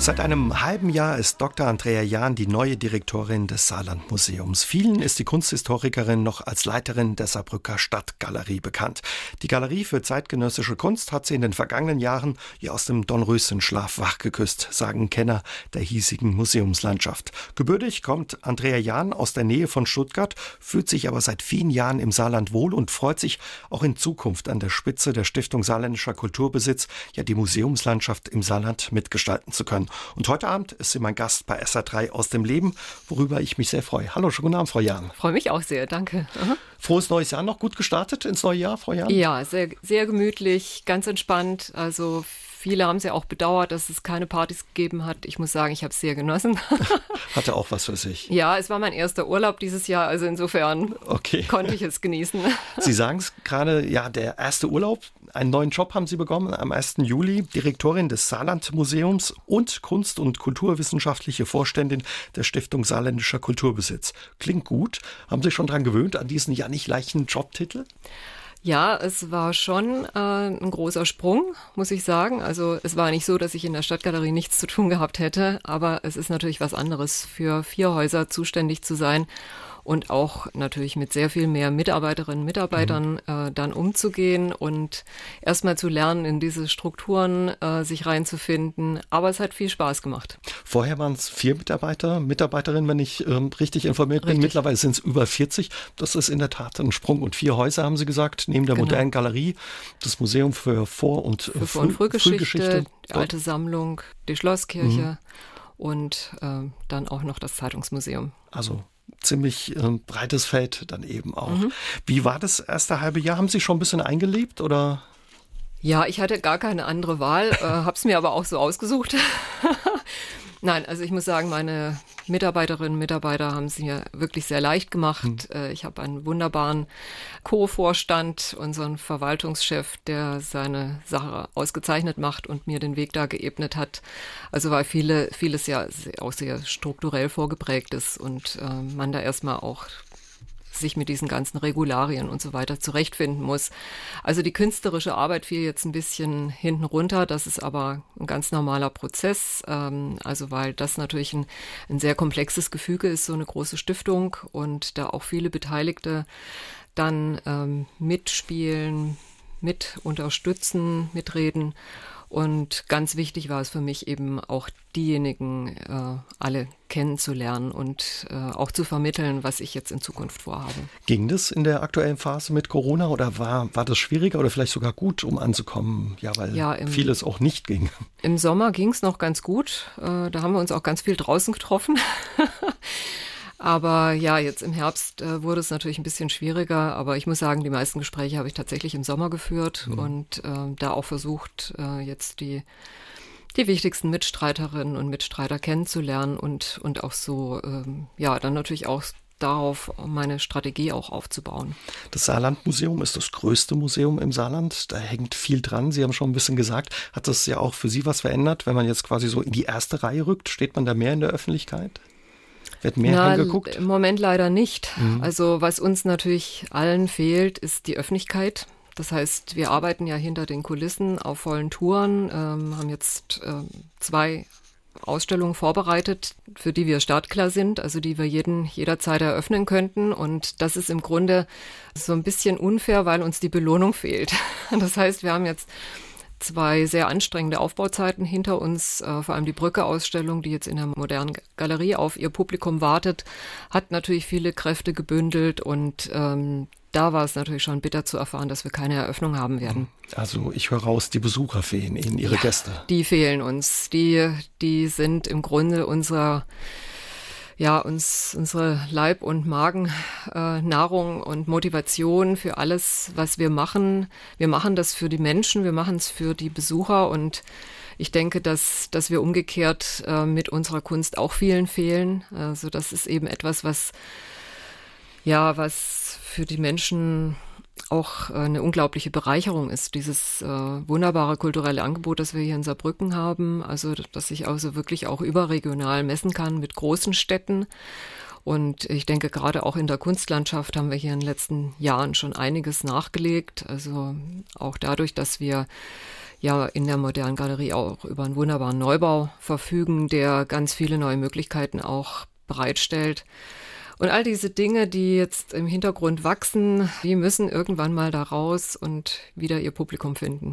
Seit einem halben Jahr ist Dr. Andrea Jahn die neue Direktorin des Saarlandmuseums. Vielen ist die Kunsthistorikerin noch als Leiterin der Saarbrücker Stadtgalerie bekannt. Die Galerie für zeitgenössische Kunst hat sie in den vergangenen Jahren wie aus dem Dornröschenschlaf wachgeküsst, sagen Kenner der hiesigen Museumslandschaft. Gebürtig kommt Andrea Jahn aus der Nähe von Stuttgart, fühlt sich aber seit vielen Jahren im Saarland wohl und freut sich auch in Zukunft an der Spitze der Stiftung Saarländischer Kulturbesitz, ja die Museumslandschaft im Saarland mitgestalten zu können. Und heute Abend ist sie mein Gast bei SA3 aus dem Leben, worüber ich mich sehr freue. Hallo, schönen guten Abend, Frau Jahn. Freue mich auch sehr, danke. Aha. Frohes neues Jahr noch gut gestartet ins neue Jahr, Frau Jahn? Ja, sehr, sehr gemütlich, ganz entspannt. Also Viele haben es ja auch bedauert, dass es keine Partys gegeben hat. Ich muss sagen, ich habe es sehr genossen. Hatte auch was für sich. Ja, es war mein erster Urlaub dieses Jahr, also insofern okay. konnte ich es genießen. Sie sagen es gerade, ja, der erste Urlaub. Einen neuen Job haben Sie bekommen am 1. Juli, Direktorin des Saarland-Museums und Kunst- und Kulturwissenschaftliche Vorständin der Stiftung Saarländischer Kulturbesitz. Klingt gut. Haben Sie schon daran gewöhnt, an diesen ja nicht leichten Jobtitel? Ja, es war schon äh, ein großer Sprung, muss ich sagen. Also es war nicht so, dass ich in der Stadtgalerie nichts zu tun gehabt hätte, aber es ist natürlich was anderes, für vier Häuser zuständig zu sein und auch natürlich mit sehr viel mehr Mitarbeiterinnen und Mitarbeitern mhm. äh, dann umzugehen und erstmal zu lernen, in diese Strukturen äh, sich reinzufinden. Aber es hat viel Spaß gemacht. Vorher waren es vier Mitarbeiter, Mitarbeiterinnen, wenn ich ähm, richtig informiert richtig. bin. Mittlerweile sind es über 40. Das ist in der Tat ein Sprung. Und vier Häuser haben Sie gesagt, neben der genau. modernen Galerie, das Museum für Vor- und, für Vor und Frühgeschichte, Frühgeschichte. die alte Sammlung, die Schlosskirche. Mhm und äh, dann auch noch das Zeitungsmuseum. Also ziemlich äh, breites Feld dann eben auch. Mhm. Wie war das erste halbe Jahr? Haben Sie schon ein bisschen eingelebt oder? Ja, ich hatte gar keine andere Wahl, äh, habe es mir aber auch so ausgesucht. Nein, also ich muss sagen, meine Mitarbeiterinnen und Mitarbeiter haben es mir wirklich sehr leicht gemacht. Mhm. Ich habe einen wunderbaren Co-Vorstand, unseren Verwaltungschef, der seine Sache ausgezeichnet macht und mir den Weg da geebnet hat. Also weil viele, vieles ja auch sehr strukturell vorgeprägt ist und äh, man da erstmal auch sich mit diesen ganzen Regularien und so weiter zurechtfinden muss. Also die künstlerische Arbeit fiel jetzt ein bisschen hinten runter. Das ist aber ein ganz normaler Prozess. Ähm, also weil das natürlich ein, ein sehr komplexes Gefüge ist, so eine große Stiftung und da auch viele Beteiligte dann ähm, mitspielen, mit unterstützen, mitreden. Und ganz wichtig war es für mich eben auch diejenigen äh, alle kennenzulernen und äh, auch zu vermitteln, was ich jetzt in Zukunft vorhabe. Ging das in der aktuellen Phase mit Corona oder war, war das schwieriger oder vielleicht sogar gut, um anzukommen? Ja, weil ja, im, vieles auch nicht ging. Im Sommer ging es noch ganz gut. Äh, da haben wir uns auch ganz viel draußen getroffen. Aber ja, jetzt im Herbst äh, wurde es natürlich ein bisschen schwieriger. Aber ich muss sagen, die meisten Gespräche habe ich tatsächlich im Sommer geführt mhm. und äh, da auch versucht, äh, jetzt die die wichtigsten Mitstreiterinnen und Mitstreiter kennenzulernen und, und auch so, ähm, ja, dann natürlich auch darauf meine Strategie auch aufzubauen. Das Saarlandmuseum ist das größte Museum im Saarland. Da hängt viel dran. Sie haben schon ein bisschen gesagt. Hat das ja auch für Sie was verändert, wenn man jetzt quasi so in die erste Reihe rückt? Steht man da mehr in der Öffentlichkeit? Wird mehr Na, hingeguckt? Im Moment leider nicht. Mhm. Also was uns natürlich allen fehlt, ist die Öffentlichkeit. Das heißt, wir arbeiten ja hinter den Kulissen auf vollen Touren, ähm, haben jetzt äh, zwei Ausstellungen vorbereitet, für die wir startklar sind, also die wir jeden jederzeit eröffnen könnten. Und das ist im Grunde so ein bisschen unfair, weil uns die Belohnung fehlt. Das heißt, wir haben jetzt zwei sehr anstrengende Aufbauzeiten hinter uns. Äh, vor allem die Brücke-Ausstellung, die jetzt in der modernen Galerie auf ihr Publikum wartet, hat natürlich viele Kräfte gebündelt und ähm, da war es natürlich schon bitter zu erfahren, dass wir keine Eröffnung haben werden. Also ich höre raus, die Besucher fehlen Ihnen, Ihre ja, Gäste. Die fehlen uns. Die, die sind im Grunde unser ja, uns unsere Leib- und Magennahrung äh, und Motivation für alles, was wir machen. Wir machen das für die Menschen, wir machen es für die Besucher und ich denke, dass, dass wir umgekehrt äh, mit unserer Kunst auch vielen fehlen. Also das ist eben etwas, was ja, was für die Menschen auch äh, eine unglaubliche Bereicherung ist, dieses äh, wunderbare kulturelle Angebot, das wir hier in Saarbrücken haben, also dass ich also wirklich auch überregional messen kann mit großen Städten Und ich denke, gerade auch in der Kunstlandschaft haben wir hier in den letzten Jahren schon einiges nachgelegt. Also auch dadurch, dass wir ja in der modernen Galerie auch über einen wunderbaren Neubau verfügen, der ganz viele neue Möglichkeiten auch bereitstellt. Und all diese Dinge, die jetzt im Hintergrund wachsen, die müssen irgendwann mal da raus und wieder ihr Publikum finden.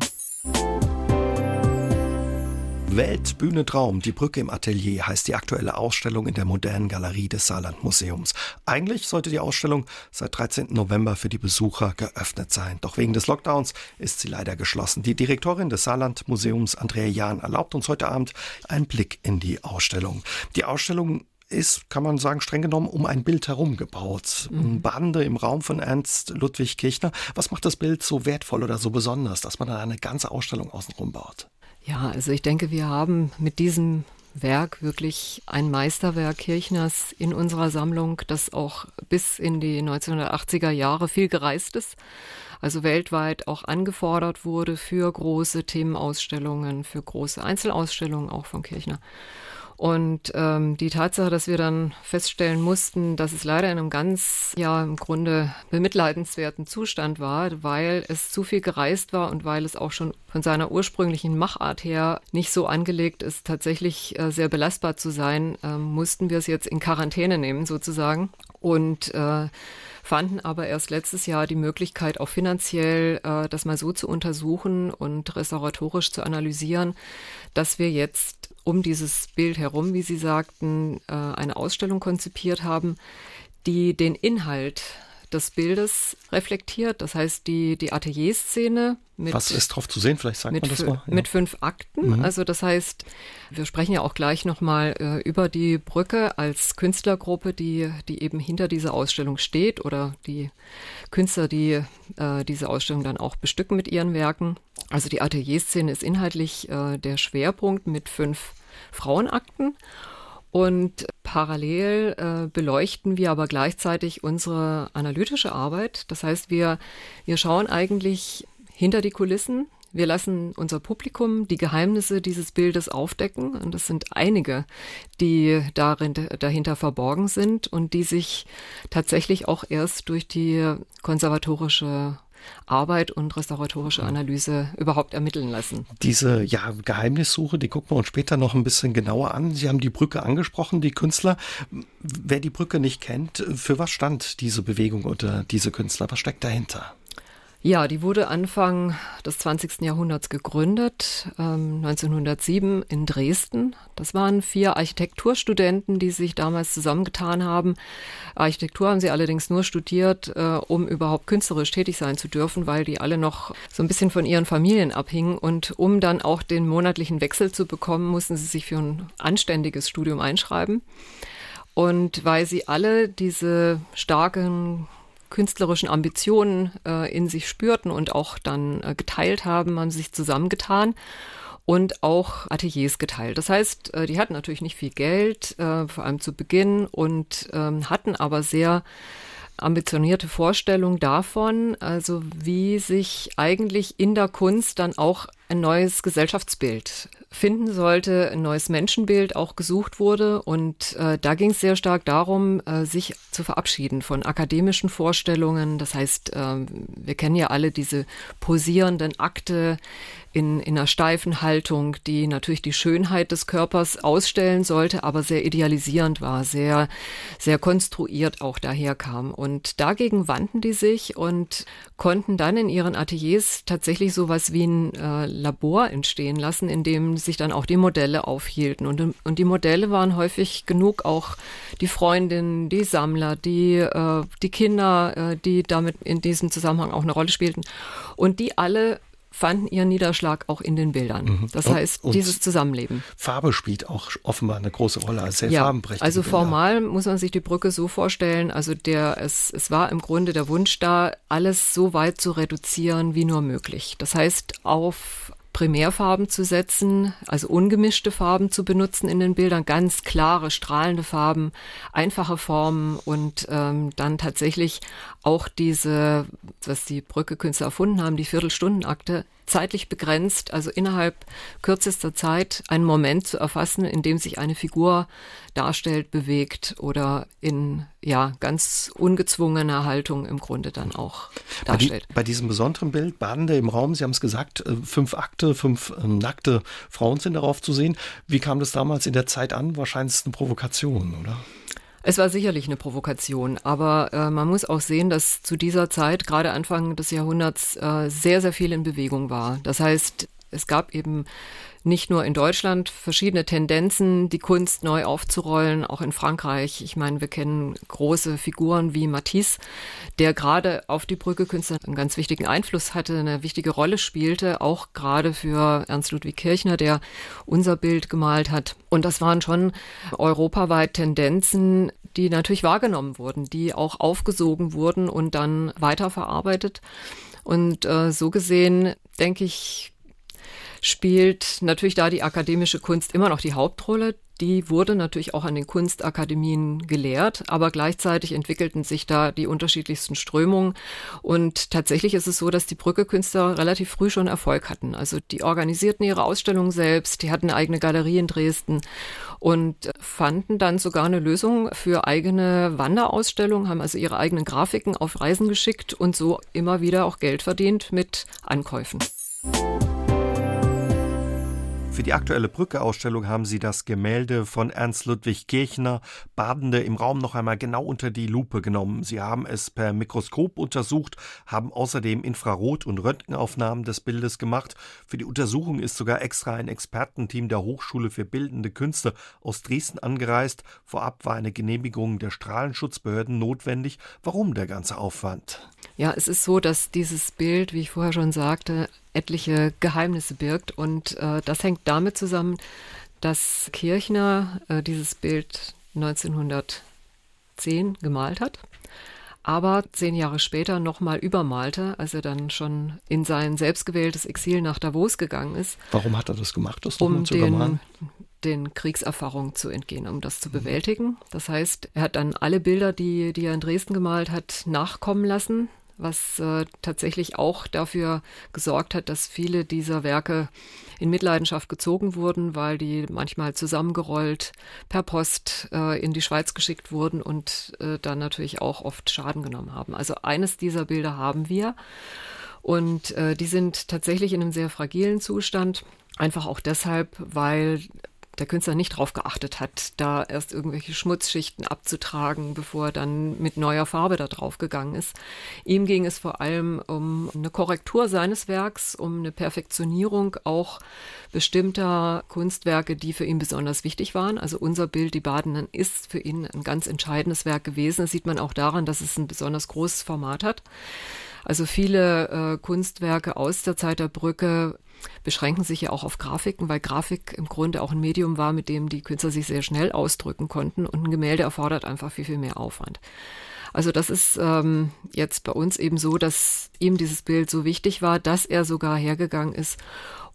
Weltbühne Traum, die Brücke im Atelier heißt die aktuelle Ausstellung in der modernen Galerie des Saarlandmuseums. Eigentlich sollte die Ausstellung seit 13. November für die Besucher geöffnet sein. Doch wegen des Lockdowns ist sie leider geschlossen. Die Direktorin des Saarlandmuseums, Andrea Jahn, erlaubt uns heute Abend einen Blick in die Ausstellung. Die Ausstellung ist, kann man sagen, streng genommen um ein Bild herum gebaut. Mhm. Bande im Raum von Ernst Ludwig Kirchner. Was macht das Bild so wertvoll oder so besonders, dass man dann eine ganze Ausstellung außenrum baut? Ja, also ich denke, wir haben mit diesem Werk wirklich ein Meisterwerk Kirchners in unserer Sammlung, das auch bis in die 1980er Jahre viel gereist ist, also weltweit auch angefordert wurde für große Themenausstellungen, für große Einzelausstellungen auch von Kirchner. Und ähm, die Tatsache, dass wir dann feststellen mussten, dass es leider in einem ganz, ja, im Grunde bemitleidenswerten Zustand war, weil es zu viel gereist war und weil es auch schon von seiner ursprünglichen Machart her nicht so angelegt ist, tatsächlich äh, sehr belastbar zu sein, äh, mussten wir es jetzt in Quarantäne nehmen sozusagen. Und äh, fanden aber erst letztes Jahr die Möglichkeit, auch finanziell äh, das mal so zu untersuchen und restauratorisch zu analysieren, dass wir jetzt um dieses Bild herum, wie Sie sagten, äh, eine Ausstellung konzipiert haben, die den Inhalt des Bildes reflektiert. Das heißt, die, die Atelierszene mit. Was ist drauf zu sehen? Vielleicht sagt man das mal. Ja. Mit fünf Akten. Mhm. Also, das heißt, wir sprechen ja auch gleich nochmal äh, über die Brücke als Künstlergruppe, die, die eben hinter dieser Ausstellung steht oder die Künstler, die äh, diese Ausstellung dann auch bestücken mit ihren Werken. Also, die Atelierszene ist inhaltlich äh, der Schwerpunkt mit fünf Frauenakten. Und parallel äh, beleuchten wir aber gleichzeitig unsere analytische Arbeit. Das heißt, wir, wir schauen eigentlich hinter die Kulissen. Wir lassen unser Publikum die Geheimnisse dieses Bildes aufdecken. Und das sind einige, die darin, dahinter verborgen sind und die sich tatsächlich auch erst durch die konservatorische Arbeit und restauratorische Analyse überhaupt ermitteln lassen. Diese ja, Geheimnissuche, die gucken wir uns später noch ein bisschen genauer an. Sie haben die Brücke angesprochen, die Künstler. Wer die Brücke nicht kennt, für was stand diese Bewegung oder diese Künstler? Was steckt dahinter? Ja, die wurde Anfang des 20. Jahrhunderts gegründet, ähm, 1907 in Dresden. Das waren vier Architekturstudenten, die sich damals zusammengetan haben. Architektur haben sie allerdings nur studiert, äh, um überhaupt künstlerisch tätig sein zu dürfen, weil die alle noch so ein bisschen von ihren Familien abhingen. Und um dann auch den monatlichen Wechsel zu bekommen, mussten sie sich für ein anständiges Studium einschreiben. Und weil sie alle diese starken künstlerischen Ambitionen äh, in sich spürten und auch dann äh, geteilt haben, haben sich zusammengetan und auch Ateliers geteilt. Das heißt, äh, die hatten natürlich nicht viel Geld, äh, vor allem zu Beginn, und ähm, hatten aber sehr ambitionierte Vorstellung davon, also wie sich eigentlich in der Kunst dann auch ein neues Gesellschaftsbild finden sollte, ein neues Menschenbild auch gesucht wurde. Und äh, da ging es sehr stark darum, äh, sich zu verabschieden von akademischen Vorstellungen. Das heißt, äh, wir kennen ja alle diese posierenden Akte, in, in einer steifen Haltung, die natürlich die Schönheit des Körpers ausstellen sollte, aber sehr idealisierend war, sehr, sehr konstruiert auch daherkam. Und dagegen wandten die sich und konnten dann in ihren Ateliers tatsächlich sowas wie ein äh, Labor entstehen lassen, in dem sich dann auch die Modelle aufhielten. Und, und die Modelle waren häufig genug auch die Freundinnen, die Sammler, die, äh, die Kinder, äh, die damit in diesem Zusammenhang auch eine Rolle spielten. Und die alle fanden ihren Niederschlag auch in den Bildern. Mhm. Das heißt, und dieses Zusammenleben. Farbe spielt auch offenbar eine große Rolle als sehr ja, farbenprächtig. Also formal muss man sich die Brücke so vorstellen, also der, es, es war im Grunde der Wunsch da, alles so weit zu reduzieren wie nur möglich. Das heißt, auf Primärfarben zu setzen, also ungemischte Farben zu benutzen in den Bildern, ganz klare, strahlende Farben, einfache Formen und ähm, dann tatsächlich auch diese, was die Brücke-Künstler erfunden haben, die Viertelstundenakte, zeitlich begrenzt, also innerhalb kürzester Zeit einen Moment zu erfassen, in dem sich eine Figur darstellt, bewegt oder in ja ganz ungezwungener Haltung im Grunde dann auch darstellt. Bei, bei diesem besonderen Bild, Badende im Raum, Sie haben es gesagt, äh, fünf Akte, fünf äh, nackte Frauen sind darauf zu sehen. Wie kam das damals in der Zeit an? Wahrscheinlich eine Provokation, oder? Es war sicherlich eine Provokation, aber äh, man muss auch sehen, dass zu dieser Zeit, gerade Anfang des Jahrhunderts, äh, sehr, sehr viel in Bewegung war. Das heißt, es gab eben nicht nur in Deutschland verschiedene Tendenzen, die Kunst neu aufzurollen, auch in Frankreich. Ich meine, wir kennen große Figuren wie Matisse, der gerade auf die Brücke-Künstler einen ganz wichtigen Einfluss hatte, eine wichtige Rolle spielte, auch gerade für Ernst Ludwig Kirchner, der unser Bild gemalt hat. Und das waren schon europaweit Tendenzen, die natürlich wahrgenommen wurden, die auch aufgesogen wurden und dann weiterverarbeitet. Und äh, so gesehen, denke ich, spielt natürlich da die akademische Kunst immer noch die Hauptrolle. Die wurde natürlich auch an den Kunstakademien gelehrt, aber gleichzeitig entwickelten sich da die unterschiedlichsten Strömungen. Und tatsächlich ist es so, dass die Brücke-Künstler relativ früh schon Erfolg hatten. Also die organisierten ihre Ausstellung selbst, die hatten eine eigene Galerie in Dresden und fanden dann sogar eine Lösung für eigene Wanderausstellungen, haben also ihre eigenen Grafiken auf Reisen geschickt und so immer wieder auch Geld verdient mit Ankäufen. Für die aktuelle Brücke-Ausstellung haben Sie das Gemälde von Ernst Ludwig Kirchner, Badende im Raum, noch einmal genau unter die Lupe genommen. Sie haben es per Mikroskop untersucht, haben außerdem Infrarot- und Röntgenaufnahmen des Bildes gemacht. Für die Untersuchung ist sogar extra ein Expertenteam der Hochschule für Bildende Künste aus Dresden angereist. Vorab war eine Genehmigung der Strahlenschutzbehörden notwendig. Warum der ganze Aufwand? Ja, es ist so, dass dieses Bild, wie ich vorher schon sagte, etliche Geheimnisse birgt. Und äh, das hängt damit zusammen, dass Kirchner äh, dieses Bild 1910 gemalt hat, aber zehn Jahre später nochmal übermalte, als er dann schon in sein selbstgewähltes Exil nach Davos gegangen ist. Warum hat er das gemacht, das um zu den, den Kriegserfahrungen zu entgehen, um das zu bewältigen. Das heißt, er hat dann alle Bilder, die, die er in Dresden gemalt hat, nachkommen lassen was äh, tatsächlich auch dafür gesorgt hat, dass viele dieser Werke in Mitleidenschaft gezogen wurden, weil die manchmal zusammengerollt per Post äh, in die Schweiz geschickt wurden und äh, dann natürlich auch oft Schaden genommen haben. Also eines dieser Bilder haben wir und äh, die sind tatsächlich in einem sehr fragilen Zustand. Einfach auch deshalb, weil der Künstler nicht darauf geachtet hat, da erst irgendwelche Schmutzschichten abzutragen, bevor er dann mit neuer Farbe da drauf gegangen ist. Ihm ging es vor allem um eine Korrektur seines Werks, um eine Perfektionierung auch bestimmter Kunstwerke, die für ihn besonders wichtig waren. Also unser Bild, die Badenden, ist für ihn ein ganz entscheidendes Werk gewesen. Das sieht man auch daran, dass es ein besonders großes Format hat. Also viele äh, Kunstwerke aus der Zeit der Brücke beschränken sich ja auch auf Grafiken, weil Grafik im Grunde auch ein Medium war, mit dem die Künstler sich sehr schnell ausdrücken konnten und ein Gemälde erfordert einfach viel, viel mehr Aufwand. Also das ist ähm, jetzt bei uns eben so, dass ihm dieses Bild so wichtig war, dass er sogar hergegangen ist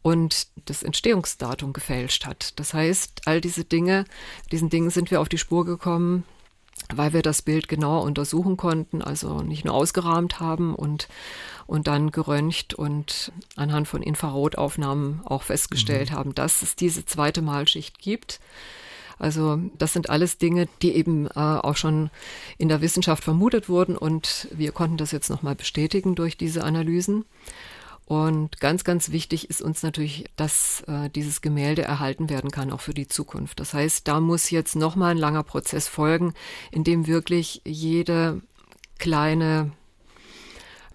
und das Entstehungsdatum gefälscht hat. Das heißt, all diese Dinge, diesen Dingen sind wir auf die Spur gekommen, weil wir das Bild genauer untersuchen konnten, also nicht nur ausgerahmt haben und, und dann geröntgt und anhand von Infrarotaufnahmen auch festgestellt mhm. haben, dass es diese zweite Malschicht gibt. Also das sind alles Dinge, die eben äh, auch schon in der Wissenschaft vermutet wurden und wir konnten das jetzt nochmal bestätigen durch diese Analysen. Und ganz, ganz wichtig ist uns natürlich, dass äh, dieses Gemälde erhalten werden kann, auch für die Zukunft. Das heißt, da muss jetzt nochmal ein langer Prozess folgen, in dem wirklich jede kleine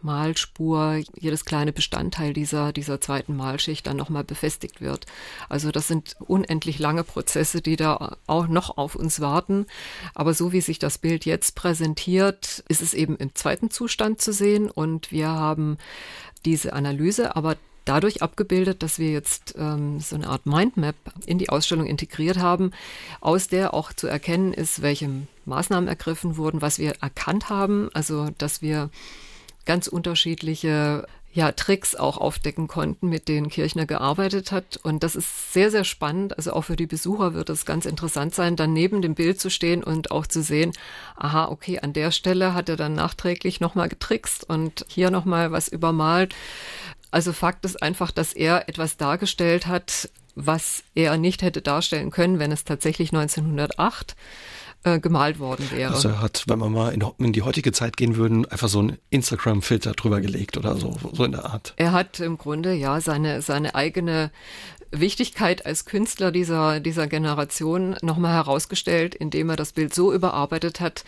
Malspur, jedes kleine Bestandteil dieser, dieser zweiten Malschicht dann nochmal befestigt wird. Also das sind unendlich lange Prozesse, die da auch noch auf uns warten. Aber so wie sich das Bild jetzt präsentiert, ist es eben im zweiten Zustand zu sehen und wir haben diese Analyse, aber dadurch abgebildet, dass wir jetzt ähm, so eine Art Mindmap in die Ausstellung integriert haben, aus der auch zu erkennen ist, welche Maßnahmen ergriffen wurden, was wir erkannt haben, also dass wir ganz unterschiedliche ja, Tricks auch aufdecken konnten, mit denen Kirchner gearbeitet hat. Und das ist sehr, sehr spannend. Also auch für die Besucher wird es ganz interessant sein, dann neben dem Bild zu stehen und auch zu sehen, aha, okay, an der Stelle hat er dann nachträglich nochmal getrickst und hier nochmal was übermalt. Also Fakt ist einfach, dass er etwas dargestellt hat, was er nicht hätte darstellen können, wenn es tatsächlich 1908 äh, gemalt worden wäre. Also er hat, wenn wir mal in, in die heutige Zeit gehen würden, einfach so einen Instagram-Filter drüber gelegt oder so, so in der Art. Er hat im Grunde ja seine, seine eigene Wichtigkeit als Künstler dieser, dieser Generation nochmal herausgestellt, indem er das Bild so überarbeitet hat,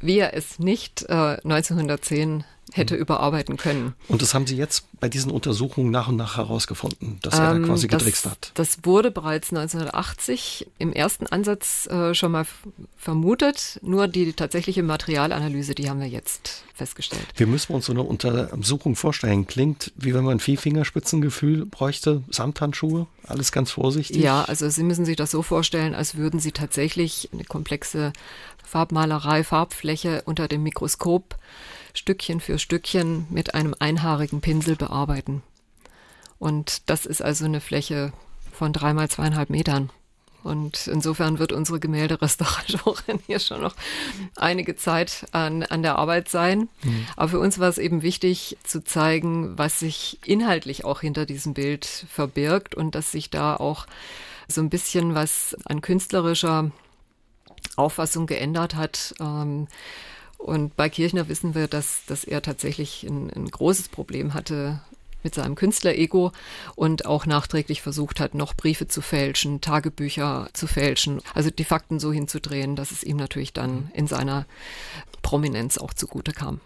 wie er es nicht äh, 1910 hätte überarbeiten können. Und das haben Sie jetzt bei diesen Untersuchungen nach und nach herausgefunden, dass er ähm, quasi getrickst hat? Das wurde bereits 1980 im ersten Ansatz äh, schon mal vermutet. Nur die tatsächliche Materialanalyse, die haben wir jetzt festgestellt. Wie müssen wir uns so eine Untersuchung vorstellen? Klingt, wie wenn man viel Fingerspitzengefühl bräuchte, Samthandschuhe, alles ganz vorsichtig? Ja, also Sie müssen sich das so vorstellen, als würden Sie tatsächlich eine komplexe Farbmalerei, Farbfläche unter dem Mikroskop Stückchen für Stückchen mit einem einhaarigen Pinsel bearbeiten. Und das ist also eine Fläche von dreimal zweieinhalb Metern. Und insofern wird unsere Gemälderestauratorin hier schon noch einige Zeit an, an der Arbeit sein. Mhm. Aber für uns war es eben wichtig zu zeigen, was sich inhaltlich auch hinter diesem Bild verbirgt und dass sich da auch so ein bisschen was an künstlerischer Auffassung geändert hat. Ähm, und bei Kirchner wissen wir, dass, dass er tatsächlich ein, ein großes Problem hatte mit seinem Künstlerego und auch nachträglich versucht hat, noch Briefe zu fälschen, Tagebücher zu fälschen, also die Fakten so hinzudrehen, dass es ihm natürlich dann in seiner Prominenz auch zugute kam.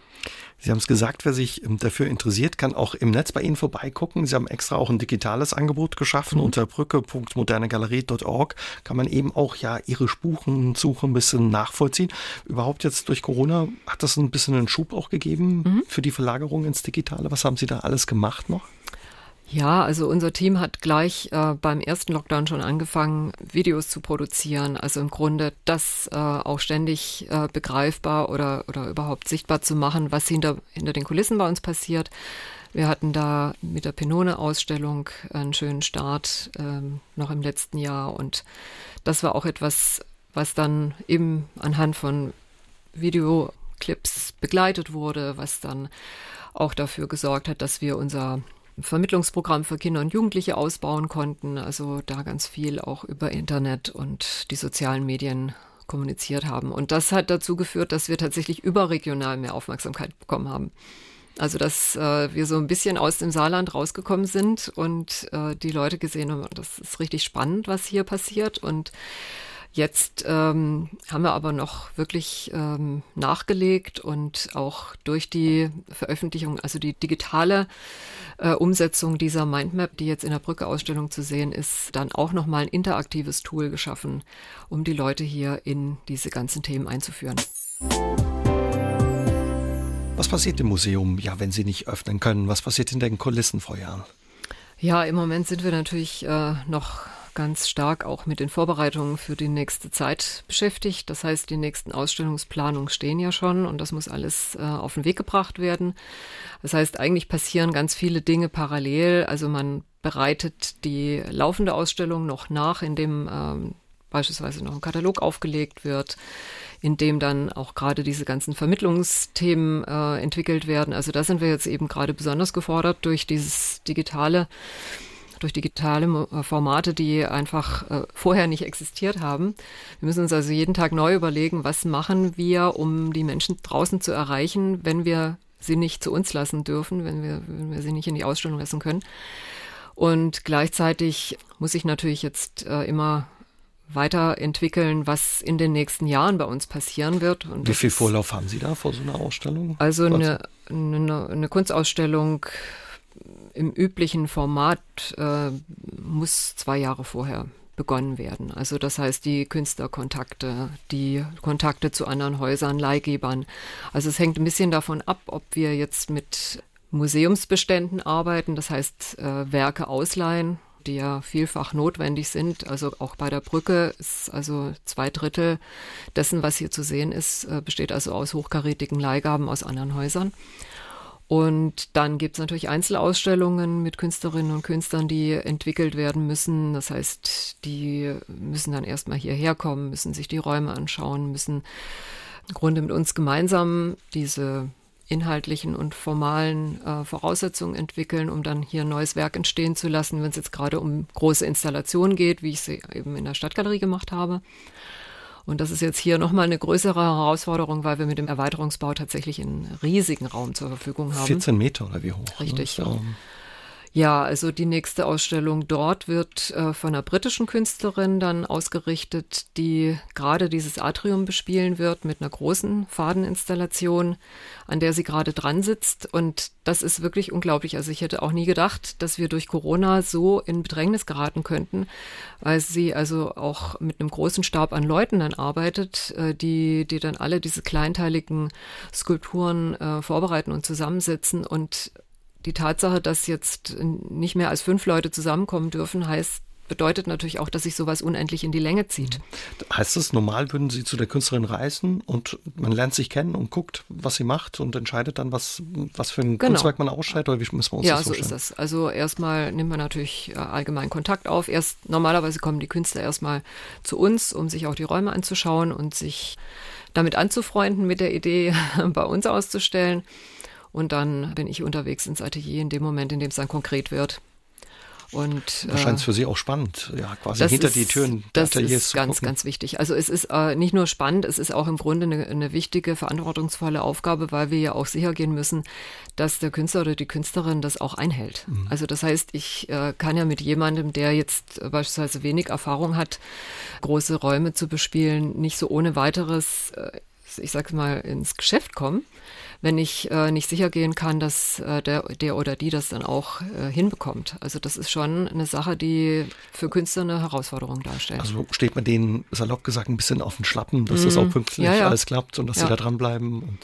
Sie haben es gesagt, wer sich ähm, dafür interessiert, kann auch im Netz bei Ihnen vorbeigucken. Sie haben extra auch ein digitales Angebot geschaffen. Mhm. Unter brücke.modernegalerie.org kann man eben auch ja Ihre Spurensuche ein bisschen nachvollziehen. Überhaupt jetzt durch Corona hat das ein bisschen einen Schub auch gegeben mhm. für die Verlagerung ins Digitale. Was haben Sie da alles gemacht noch? Ja, also unser Team hat gleich äh, beim ersten Lockdown schon angefangen, Videos zu produzieren. Also im Grunde das äh, auch ständig äh, begreifbar oder, oder überhaupt sichtbar zu machen, was hinter, hinter den Kulissen bei uns passiert. Wir hatten da mit der Penone-Ausstellung einen schönen Start ähm, noch im letzten Jahr und das war auch etwas, was dann eben anhand von Videoclips begleitet wurde, was dann auch dafür gesorgt hat, dass wir unser Vermittlungsprogramm für Kinder und Jugendliche ausbauen konnten. Also da ganz viel auch über Internet und die sozialen Medien kommuniziert haben. Und das hat dazu geführt, dass wir tatsächlich überregional mehr Aufmerksamkeit bekommen haben. Also dass äh, wir so ein bisschen aus dem Saarland rausgekommen sind und äh, die Leute gesehen haben, das ist richtig spannend, was hier passiert. Und Jetzt ähm, haben wir aber noch wirklich ähm, nachgelegt und auch durch die Veröffentlichung, also die digitale äh, Umsetzung dieser Mindmap, die jetzt in der Brücke-Ausstellung zu sehen ist, dann auch nochmal ein interaktives Tool geschaffen, um die Leute hier in diese ganzen Themen einzuführen. Was passiert im Museum, ja, wenn Sie nicht öffnen können? Was passiert in den Kulissen vor Jahren? Ja, im Moment sind wir natürlich äh, noch ganz stark auch mit den Vorbereitungen für die nächste Zeit beschäftigt. Das heißt, die nächsten Ausstellungsplanungen stehen ja schon und das muss alles äh, auf den Weg gebracht werden. Das heißt, eigentlich passieren ganz viele Dinge parallel. Also man bereitet die laufende Ausstellung noch nach, indem ähm, beispielsweise noch ein Katalog aufgelegt wird, in dem dann auch gerade diese ganzen Vermittlungsthemen äh, entwickelt werden. Also da sind wir jetzt eben gerade besonders gefordert durch dieses digitale durch digitale äh, Formate, die einfach äh, vorher nicht existiert haben. Wir müssen uns also jeden Tag neu überlegen, was machen wir, um die Menschen draußen zu erreichen, wenn wir sie nicht zu uns lassen dürfen, wenn wir, wenn wir sie nicht in die Ausstellung lassen können. Und gleichzeitig muss ich natürlich jetzt äh, immer weiterentwickeln, was in den nächsten Jahren bei uns passieren wird. Und Wie viel Vorlauf haben Sie da vor so einer Ausstellung? Also eine, eine, eine Kunstausstellung im üblichen Format äh, muss zwei Jahre vorher begonnen werden. Also das heißt die Künstlerkontakte, die Kontakte zu anderen Häusern, Leihgebern. Also es hängt ein bisschen davon ab, ob wir jetzt mit Museumsbeständen arbeiten, das heißt äh, Werke ausleihen, die ja vielfach notwendig sind. Also auch bei der Brücke ist also zwei Drittel dessen, was hier zu sehen ist, äh, besteht also aus hochkarätigen Leihgaben aus anderen Häusern. Und dann gibt es natürlich Einzelausstellungen mit Künstlerinnen und Künstlern, die entwickelt werden müssen. Das heißt, die müssen dann erstmal hierher kommen, müssen sich die Räume anschauen, müssen im Grunde mit uns gemeinsam diese inhaltlichen und formalen äh, Voraussetzungen entwickeln, um dann hier ein neues Werk entstehen zu lassen, wenn es jetzt gerade um große Installationen geht, wie ich sie eben in der Stadtgalerie gemacht habe. Und das ist jetzt hier nochmal eine größere Herausforderung, weil wir mit dem Erweiterungsbau tatsächlich einen riesigen Raum zur Verfügung haben. 14 Meter oder wie hoch? Richtig. Ne? Ja, also die nächste Ausstellung dort wird äh, von einer britischen Künstlerin dann ausgerichtet, die gerade dieses Atrium bespielen wird mit einer großen Fadeninstallation, an der sie gerade dran sitzt. Und das ist wirklich unglaublich. Also ich hätte auch nie gedacht, dass wir durch Corona so in Bedrängnis geraten könnten, weil sie also auch mit einem großen Stab an Leuten dann arbeitet, äh, die, die dann alle diese kleinteiligen Skulpturen äh, vorbereiten und zusammensetzen und die Tatsache, dass jetzt nicht mehr als fünf Leute zusammenkommen dürfen, heißt, bedeutet natürlich auch, dass sich sowas unendlich in die Länge zieht. Heißt das, normal würden Sie zu der Künstlerin reisen und man lernt sich kennen und guckt, was sie macht und entscheidet dann, was, was für ein genau. Kunstwerk man ausscheidet oder wie müssen wir uns ja, das vorstellen? Ja, so ist das. Also erstmal nimmt man natürlich äh, allgemein Kontakt auf. Erst normalerweise kommen die Künstler erstmal zu uns, um sich auch die Räume anzuschauen und sich damit anzufreunden mit der Idee, bei uns auszustellen. Und dann bin ich unterwegs ins Atelier in dem Moment, in dem es dann konkret wird. Und wahrscheinlich äh, für Sie auch spannend, ja, quasi hinter ist, die Türen des Das ist ganz, ganz wichtig. Also es ist äh, nicht nur spannend, es ist auch im Grunde eine, eine, wichtige, verantwortungsvolle Aufgabe, weil wir ja auch sicher gehen müssen, dass der Künstler oder die Künstlerin das auch einhält. Mhm. Also das heißt, ich äh, kann ja mit jemandem, der jetzt beispielsweise wenig Erfahrung hat, große Räume zu bespielen, nicht so ohne weiteres, äh, ich sage mal, ins Geschäft kommen wenn ich äh, nicht sicher gehen kann, dass äh, der, der oder die das dann auch äh, hinbekommt. Also das ist schon eine Sache, die für Künstler eine Herausforderung darstellt. Also steht man denen salopp gesagt ein bisschen auf den Schlappen, dass mm, das auch pünktlich ja, ja. alles klappt und dass ja. sie da dranbleiben. Und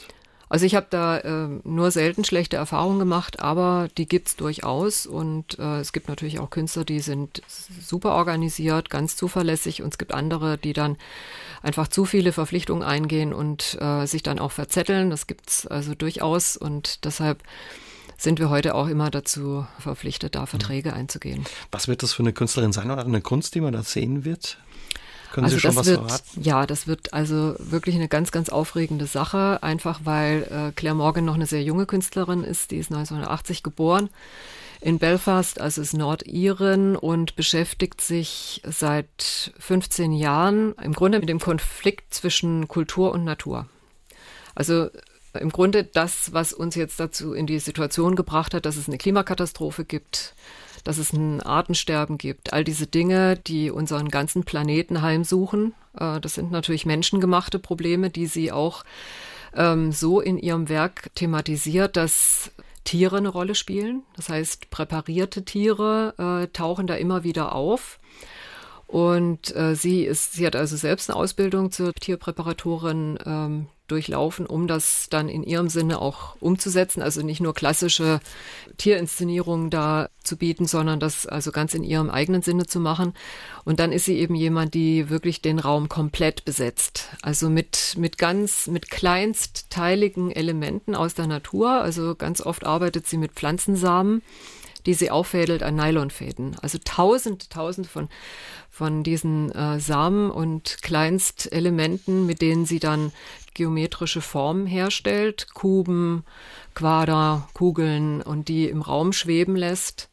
also ich habe da äh, nur selten schlechte Erfahrungen gemacht, aber die gibt's durchaus. Und äh, es gibt natürlich auch Künstler, die sind super organisiert, ganz zuverlässig. Und es gibt andere, die dann einfach zu viele Verpflichtungen eingehen und äh, sich dann auch verzetteln. Das gibt's also durchaus. Und deshalb sind wir heute auch immer dazu verpflichtet, da Verträge mhm. einzugehen. Was wird das für eine Künstlerin sein oder eine Kunst, die man da sehen wird? Können also Sie schon was wird, verraten? Ja, das wird also wirklich eine ganz, ganz aufregende Sache, einfach weil äh, Claire Morgan noch eine sehr junge Künstlerin ist, die ist 1980 geboren in Belfast, also ist Nordiren und beschäftigt sich seit 15 Jahren im Grunde mit dem Konflikt zwischen Kultur und Natur. Also im Grunde das, was uns jetzt dazu in die Situation gebracht hat, dass es eine Klimakatastrophe gibt, dass es ein Artensterben gibt. All diese Dinge, die unseren ganzen Planeten heimsuchen, äh, das sind natürlich menschengemachte Probleme, die sie auch ähm, so in ihrem Werk thematisiert, dass Tiere eine Rolle spielen. Das heißt, präparierte Tiere äh, tauchen da immer wieder auf. Und äh, sie ist, sie hat also selbst eine Ausbildung zur Tierpräparatorin ähm, durchlaufen, um das dann in ihrem Sinne auch umzusetzen. Also nicht nur klassische Tierinszenierungen da zu bieten, sondern das also ganz in ihrem eigenen Sinne zu machen. Und dann ist sie eben jemand, die wirklich den Raum komplett besetzt. Also mit, mit ganz, mit kleinstteiligen Elementen aus der Natur. Also ganz oft arbeitet sie mit Pflanzensamen die sie auffädelt an Nylonfäden. Also tausend, tausend von, von diesen äh, Samen und Kleinstelementen, mit denen sie dann geometrische Formen herstellt, Kuben, Quader, Kugeln und die im Raum schweben lässt.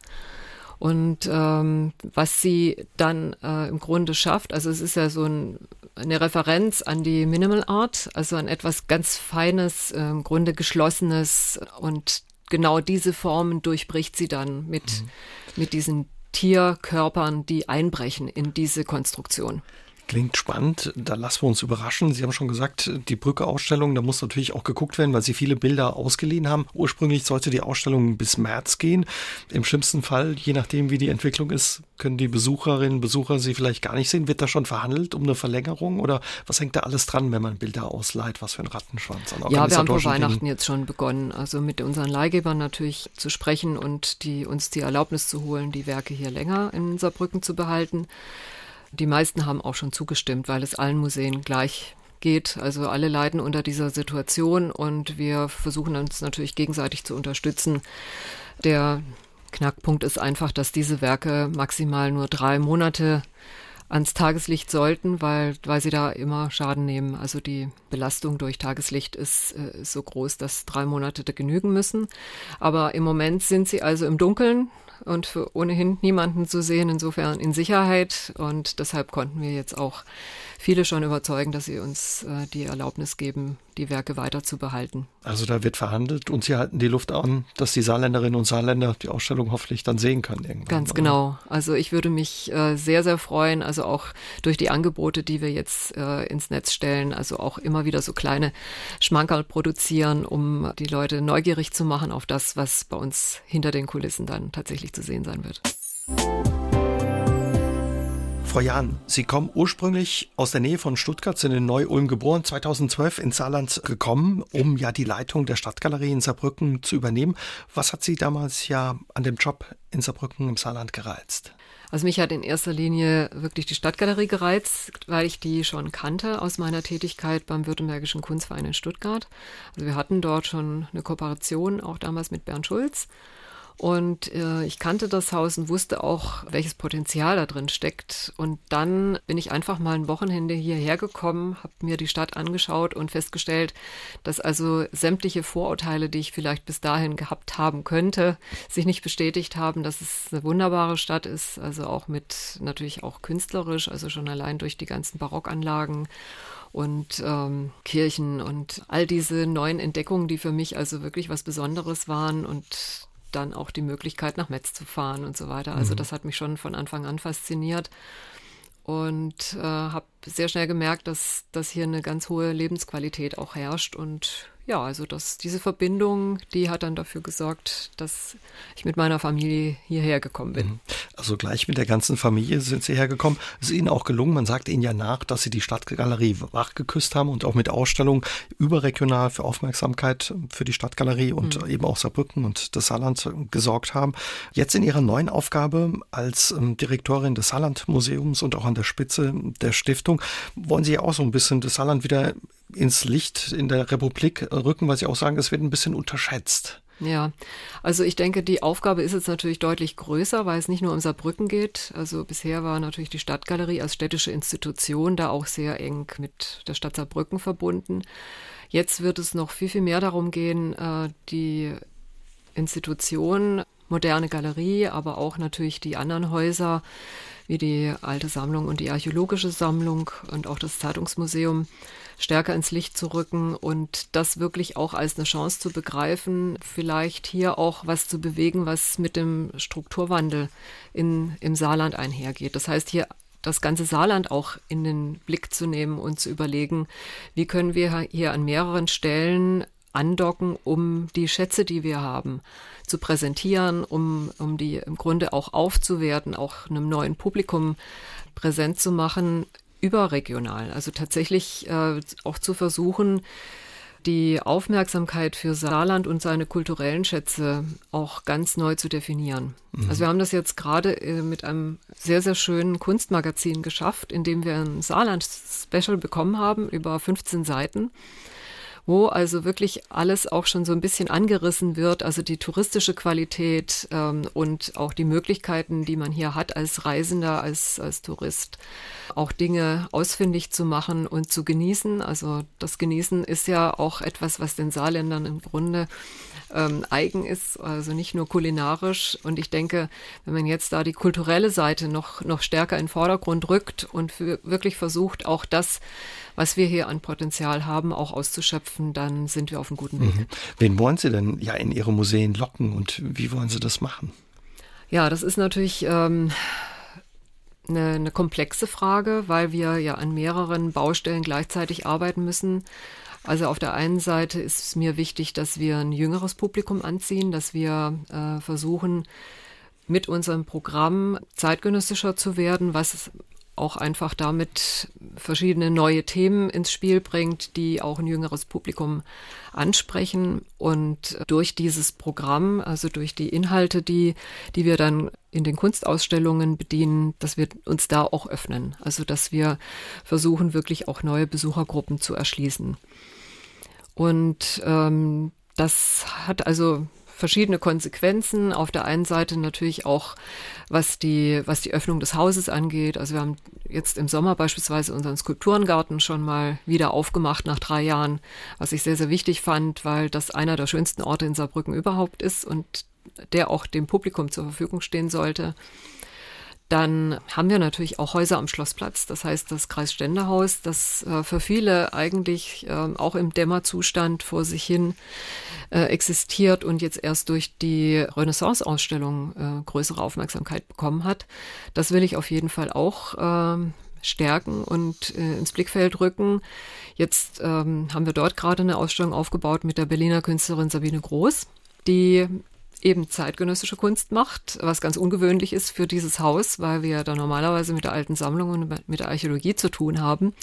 Und ähm, was sie dann äh, im Grunde schafft, also es ist ja so ein, eine Referenz an die Minimal Art, also an etwas ganz Feines, äh, im Grunde Geschlossenes und genau diese Formen durchbricht sie dann mit, mhm. mit diesen Tierkörpern, die einbrechen in diese Konstruktion. Klingt spannend, da lassen wir uns überraschen. Sie haben schon gesagt, die Brücke-Ausstellung, da muss natürlich auch geguckt werden, weil Sie viele Bilder ausgeliehen haben. Ursprünglich sollte die Ausstellung bis März gehen. Im schlimmsten Fall, je nachdem wie die Entwicklung ist, können die Besucherinnen, Besucher sie vielleicht gar nicht sehen. Wird da schon verhandelt um eine Verlängerung oder was hängt da alles dran, wenn man Bilder ausleiht? Was für ein Rattenschwanz an Ja, wir haben vor Weihnachten jetzt schon begonnen, also mit unseren Leihgebern natürlich zu sprechen und die, uns die Erlaubnis zu holen, die Werke hier länger in Saarbrücken zu behalten. Die meisten haben auch schon zugestimmt, weil es allen Museen gleich geht. Also alle leiden unter dieser Situation und wir versuchen uns natürlich gegenseitig zu unterstützen. Der Knackpunkt ist einfach, dass diese Werke maximal nur drei Monate ans Tageslicht sollten, weil, weil sie da immer Schaden nehmen. Also die Belastung durch Tageslicht ist, äh, so groß, dass drei Monate da genügen müssen. Aber im Moment sind sie also im Dunkeln und für ohnehin niemanden zu sehen, insofern in Sicherheit. Und deshalb konnten wir jetzt auch viele schon überzeugen, dass sie uns äh, die Erlaubnis geben, die Werke weiter zu behalten. Also da wird verhandelt und Sie halten die Luft an, dass die Saarländerinnen und Saarländer die Ausstellung hoffentlich dann sehen können irgendwann. Ganz oder? genau. Also ich würde mich äh, sehr, sehr freuen, also auch durch die Angebote, die wir jetzt äh, ins Netz stellen, also auch immer wieder so kleine Schmankerl produzieren, um die Leute neugierig zu machen auf das, was bei uns hinter den Kulissen dann tatsächlich zu sehen sein wird. Frau Jahn, Sie kommen ursprünglich aus der Nähe von Stuttgart, sind in Neu-Ulm geboren, 2012 ins Saarland gekommen, um ja die Leitung der Stadtgalerie in Saarbrücken zu übernehmen. Was hat Sie damals ja an dem Job in Saarbrücken im Saarland gereizt? Also mich hat in erster Linie wirklich die Stadtgalerie gereizt, weil ich die schon kannte aus meiner Tätigkeit beim Württembergischen Kunstverein in Stuttgart. Also wir hatten dort schon eine Kooperation, auch damals mit Bernd Schulz. Und äh, ich kannte das Haus und wusste auch, welches Potenzial da drin steckt. Und dann bin ich einfach mal ein Wochenende hierher gekommen, habe mir die Stadt angeschaut und festgestellt, dass also sämtliche Vorurteile, die ich vielleicht bis dahin gehabt haben könnte, sich nicht bestätigt haben, dass es eine wunderbare Stadt ist. Also auch mit natürlich auch künstlerisch, also schon allein durch die ganzen Barockanlagen und ähm, Kirchen und all diese neuen Entdeckungen, die für mich also wirklich was Besonderes waren und dann auch die Möglichkeit, nach Metz zu fahren und so weiter. Also mhm. das hat mich schon von Anfang an fasziniert und äh, habe sehr schnell gemerkt, dass, dass hier eine ganz hohe Lebensqualität auch herrscht und ja, also das, diese Verbindung, die hat dann dafür gesorgt, dass ich mit meiner Familie hierher gekommen bin. Mhm. Also gleich mit der ganzen Familie sind Sie hergekommen. Es ist Ihnen auch gelungen, man sagt Ihnen ja nach, dass Sie die Stadtgalerie wachgeküsst haben und auch mit Ausstellungen überregional für Aufmerksamkeit für die Stadtgalerie und mhm. eben auch Saarbrücken und das Saarland gesorgt haben. Jetzt in Ihrer neuen Aufgabe als ähm, Direktorin des Saarland-Museums und auch an der Spitze der Stiftung wollen Sie ja auch so ein bisschen das Saarland wieder ins Licht in der Republik rücken, weil Sie auch sagen, es wird ein bisschen unterschätzt. Ja, also ich denke, die Aufgabe ist jetzt natürlich deutlich größer, weil es nicht nur um Saarbrücken geht. Also bisher war natürlich die Stadtgalerie als städtische Institution da auch sehr eng mit der Stadt Saarbrücken verbunden. Jetzt wird es noch viel, viel mehr darum gehen, äh, die Institution, moderne Galerie, aber auch natürlich die anderen Häuser, wie die alte Sammlung und die archäologische Sammlung und auch das Zeitungsmuseum stärker ins Licht zu rücken und das wirklich auch als eine Chance zu begreifen, vielleicht hier auch was zu bewegen, was mit dem Strukturwandel in, im Saarland einhergeht. Das heißt, hier das ganze Saarland auch in den Blick zu nehmen und zu überlegen, wie können wir hier an mehreren Stellen andocken, um die Schätze, die wir haben, zu präsentieren, um, um die im Grunde auch aufzuwerten, auch einem neuen Publikum präsent zu machen, überregional. Also tatsächlich äh, auch zu versuchen, die Aufmerksamkeit für Saarland und seine kulturellen Schätze auch ganz neu zu definieren. Mhm. Also wir haben das jetzt gerade äh, mit einem sehr, sehr schönen Kunstmagazin geschafft, in dem wir ein Saarland-Special bekommen haben über 15 Seiten wo also wirklich alles auch schon so ein bisschen angerissen wird, also die touristische Qualität ähm, und auch die Möglichkeiten, die man hier hat als Reisender, als, als Tourist, auch Dinge ausfindig zu machen und zu genießen. Also das Genießen ist ja auch etwas, was den Saarländern im Grunde ähm, eigen ist, also nicht nur kulinarisch. Und ich denke, wenn man jetzt da die kulturelle Seite noch, noch stärker in den Vordergrund rückt und für, wirklich versucht, auch das, was wir hier an Potenzial haben, auch auszuschöpfen, dann sind wir auf einem guten Weg. Mhm. Wen wollen Sie denn ja in Ihre Museen locken und wie wollen Sie das machen? Ja, das ist natürlich ähm, eine, eine komplexe Frage, weil wir ja an mehreren Baustellen gleichzeitig arbeiten müssen. Also auf der einen Seite ist es mir wichtig, dass wir ein jüngeres Publikum anziehen, dass wir äh, versuchen, mit unserem Programm zeitgenössischer zu werden, was auch einfach damit verschiedene neue Themen ins Spiel bringt, die auch ein jüngeres Publikum ansprechen. Und durch dieses Programm, also durch die Inhalte, die, die wir dann in den Kunstausstellungen bedienen, dass wir uns da auch öffnen. Also dass wir versuchen, wirklich auch neue Besuchergruppen zu erschließen. Und ähm, das hat also verschiedene Konsequenzen. Auf der einen Seite natürlich auch, was die, was die Öffnung des Hauses angeht. Also wir haben jetzt im Sommer beispielsweise unseren Skulpturengarten schon mal wieder aufgemacht nach drei Jahren, was ich sehr, sehr wichtig fand, weil das einer der schönsten Orte in Saarbrücken überhaupt ist und der auch dem Publikum zur Verfügung stehen sollte. Dann haben wir natürlich auch Häuser am Schlossplatz, das heißt das Kreisständehaus, das äh, für viele eigentlich äh, auch im Dämmerzustand vor sich hin äh, existiert und jetzt erst durch die Renaissance-Ausstellung äh, größere Aufmerksamkeit bekommen hat. Das will ich auf jeden Fall auch ähm, stärken und äh, ins Blickfeld rücken. Jetzt ähm, haben wir dort gerade eine Ausstellung aufgebaut mit der Berliner Künstlerin Sabine Groß, die eben zeitgenössische Kunst macht, was ganz ungewöhnlich ist für dieses Haus, weil wir da normalerweise mit der alten Sammlung und mit der Archäologie zu tun haben.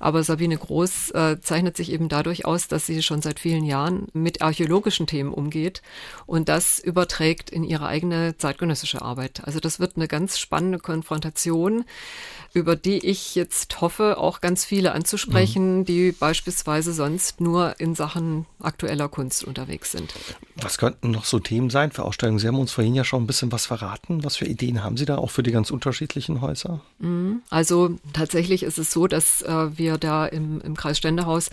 Aber Sabine Groß äh, zeichnet sich eben dadurch aus, dass sie schon seit vielen Jahren mit archäologischen Themen umgeht und das überträgt in ihre eigene zeitgenössische Arbeit. Also das wird eine ganz spannende Konfrontation, über die ich jetzt hoffe, auch ganz viele anzusprechen, mhm. die beispielsweise sonst nur in Sachen aktueller Kunst unterwegs sind. Was könnten noch so Themen sein für Ausstellungen? Sie haben uns vorhin ja schon ein bisschen was verraten. Was für Ideen haben Sie da auch für die ganz unterschiedlichen Häuser? Mhm. Also tatsächlich ist es so, dass äh, wir da im, im Kreisständehaus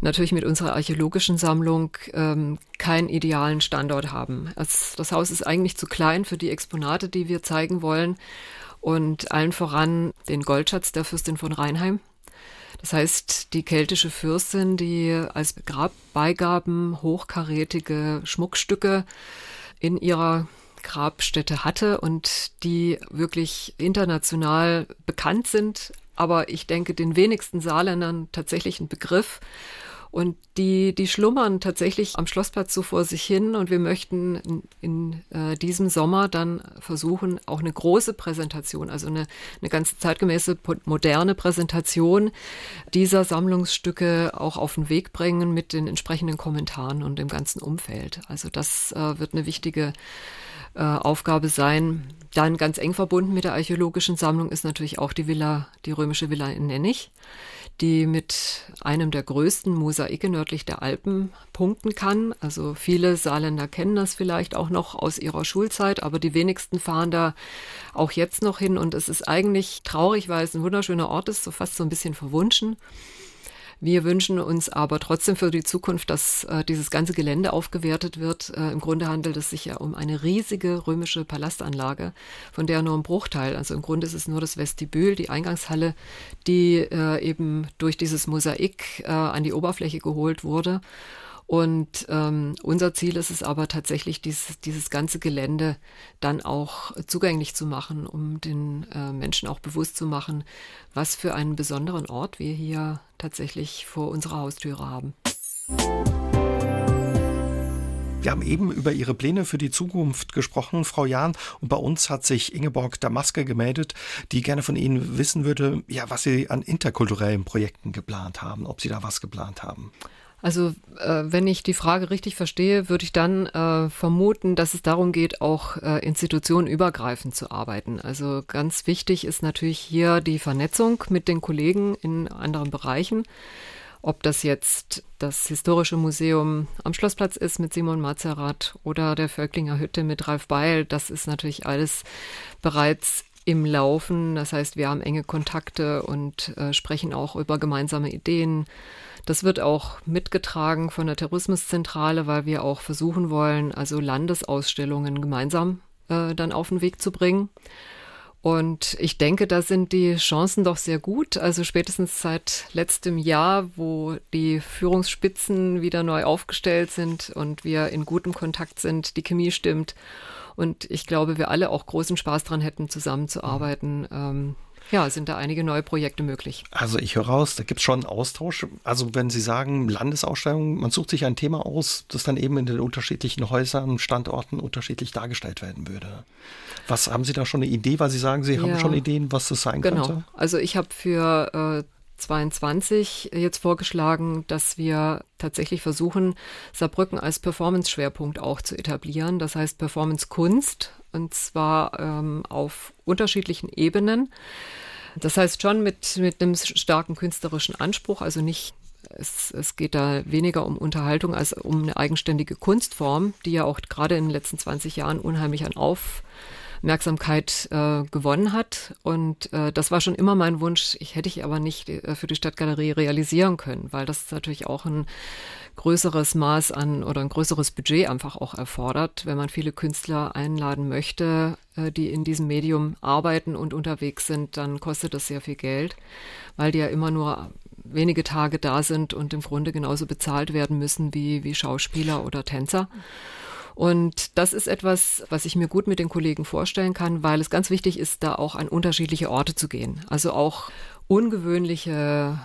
natürlich mit unserer archäologischen Sammlung ähm, keinen idealen Standort haben. Das, das Haus ist eigentlich zu klein für die Exponate, die wir zeigen wollen. Und allen voran den Goldschatz der Fürstin von Rheinheim. Das heißt, die keltische Fürstin, die als Grabbeigaben hochkarätige Schmuckstücke in ihrer Grabstätte hatte und die wirklich international bekannt sind, aber ich denke den wenigsten Saarländern tatsächlich ein Begriff und die, die schlummern tatsächlich am Schlossplatz so vor sich hin. Und wir möchten in, in äh, diesem Sommer dann versuchen, auch eine große Präsentation, also eine, eine ganz zeitgemäße, moderne Präsentation dieser Sammlungsstücke auch auf den Weg bringen mit den entsprechenden Kommentaren und dem ganzen Umfeld. Also das äh, wird eine wichtige äh, Aufgabe sein. Dann ganz eng verbunden mit der archäologischen Sammlung ist natürlich auch die Villa, die römische Villa in Nennig die mit einem der größten Mosaike nördlich der Alpen punkten kann. Also viele Saarländer kennen das vielleicht auch noch aus ihrer Schulzeit, aber die wenigsten fahren da auch jetzt noch hin. Und es ist eigentlich traurig, weil es ein wunderschöner Ort ist, so fast so ein bisschen verwunschen. Wir wünschen uns aber trotzdem für die Zukunft, dass äh, dieses ganze Gelände aufgewertet wird. Äh, Im Grunde handelt es sich ja um eine riesige römische Palastanlage, von der nur ein Bruchteil, also im Grunde ist es nur das Vestibül, die Eingangshalle, die äh, eben durch dieses Mosaik äh, an die Oberfläche geholt wurde. Und ähm, unser Ziel ist es aber tatsächlich, dieses, dieses ganze Gelände dann auch zugänglich zu machen, um den äh, Menschen auch bewusst zu machen, was für einen besonderen Ort wir hier tatsächlich vor unserer Haustüre haben. Wir haben eben über Ihre Pläne für die Zukunft gesprochen, Frau Jahn. Und bei uns hat sich Ingeborg Damaske gemeldet, die gerne von Ihnen wissen würde, ja, was Sie an interkulturellen Projekten geplant haben, ob Sie da was geplant haben. Also äh, wenn ich die Frage richtig verstehe, würde ich dann äh, vermuten, dass es darum geht, auch äh, institutionenübergreifend zu arbeiten. Also ganz wichtig ist natürlich hier die Vernetzung mit den Kollegen in anderen Bereichen. Ob das jetzt das Historische Museum am Schlossplatz ist mit Simon Mazerat oder der Völklinger Hütte mit Ralf Beil, das ist natürlich alles bereits im Laufen. Das heißt, wir haben enge Kontakte und äh, sprechen auch über gemeinsame Ideen das wird auch mitgetragen von der Tourismuszentrale, weil wir auch versuchen wollen, also Landesausstellungen gemeinsam äh, dann auf den Weg zu bringen. Und ich denke, da sind die Chancen doch sehr gut. Also spätestens seit letztem Jahr, wo die Führungsspitzen wieder neu aufgestellt sind und wir in gutem Kontakt sind, die Chemie stimmt. Und ich glaube, wir alle auch großen Spaß dran hätten, zusammenzuarbeiten. Ähm, ja, sind da einige neue Projekte möglich. Also ich höre raus, da gibt es schon Austausch. Also wenn Sie sagen Landesausstellung, man sucht sich ein Thema aus, das dann eben in den unterschiedlichen Häusern, Standorten unterschiedlich dargestellt werden würde. Was haben Sie da schon eine Idee, weil Sie sagen, Sie ja, haben schon Ideen, was das sein genau. könnte? Genau. Also ich habe für äh, 22 jetzt vorgeschlagen, dass wir tatsächlich versuchen, Saarbrücken als Performance-Schwerpunkt auch zu etablieren. Das heißt Performance-Kunst und zwar ähm, auf unterschiedlichen Ebenen. Das heißt schon mit, mit einem starken künstlerischen Anspruch, also nicht es, es, geht da weniger um Unterhaltung als um eine eigenständige Kunstform, die ja auch gerade in den letzten 20 Jahren unheimlich an Auf, Aufmerksamkeit äh, gewonnen hat. Und äh, das war schon immer mein Wunsch. Ich hätte ich aber nicht äh, für die Stadtgalerie realisieren können, weil das natürlich auch ein größeres Maß an oder ein größeres Budget einfach auch erfordert, wenn man viele Künstler einladen möchte, äh, die in diesem Medium arbeiten und unterwegs sind, dann kostet das sehr viel Geld, weil die ja immer nur wenige Tage da sind und im Grunde genauso bezahlt werden müssen wie, wie Schauspieler oder Tänzer. Und das ist etwas, was ich mir gut mit den Kollegen vorstellen kann, weil es ganz wichtig ist, da auch an unterschiedliche Orte zu gehen. Also auch ungewöhnliche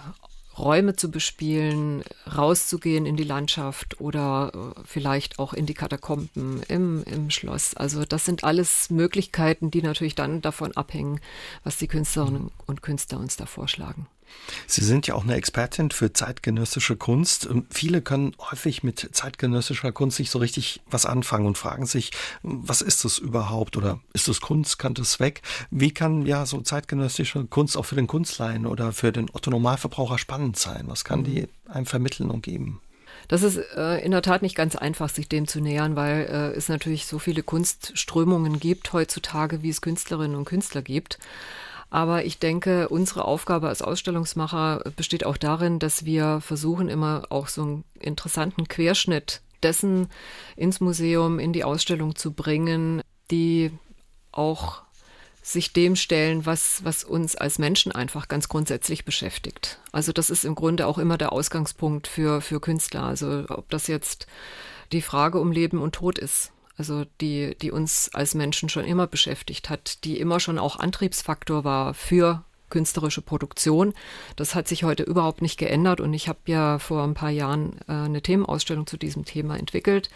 Räume zu bespielen, rauszugehen in die Landschaft oder äh, vielleicht auch in die Katakomben im, im Schloss. Also das sind alles Möglichkeiten, die natürlich dann davon abhängen, was die Künstlerinnen und Künstler uns da vorschlagen. Sie sind ja auch eine Expertin für zeitgenössische Kunst. Ähm, viele können häufig mit zeitgenössischer Kunst nicht so richtig was anfangen und fragen sich, was ist das überhaupt oder ist das Kunst, kann das weg? Wie kann ja so zeitgenössische Kunst auch für den Kunstleien oder für den Otto-Normalverbraucher spannend sein? Was kann die einem vermitteln und geben? Das ist äh, in der Tat nicht ganz einfach, sich dem zu nähern, weil äh, es natürlich so viele Kunstströmungen gibt heutzutage, wie es Künstlerinnen und Künstler gibt. Aber ich denke, unsere Aufgabe als Ausstellungsmacher besteht auch darin, dass wir versuchen, immer auch so einen interessanten Querschnitt dessen ins Museum, in die Ausstellung zu bringen, die auch sich dem stellen, was, was uns als Menschen einfach ganz grundsätzlich beschäftigt. Also das ist im Grunde auch immer der Ausgangspunkt für, für Künstler. Also ob das jetzt die Frage um Leben und Tod ist also die, die uns als Menschen schon immer beschäftigt hat, die immer schon auch Antriebsfaktor war für künstlerische Produktion. Das hat sich heute überhaupt nicht geändert und ich habe ja vor ein paar Jahren äh, eine Themenausstellung zu diesem Thema entwickelt.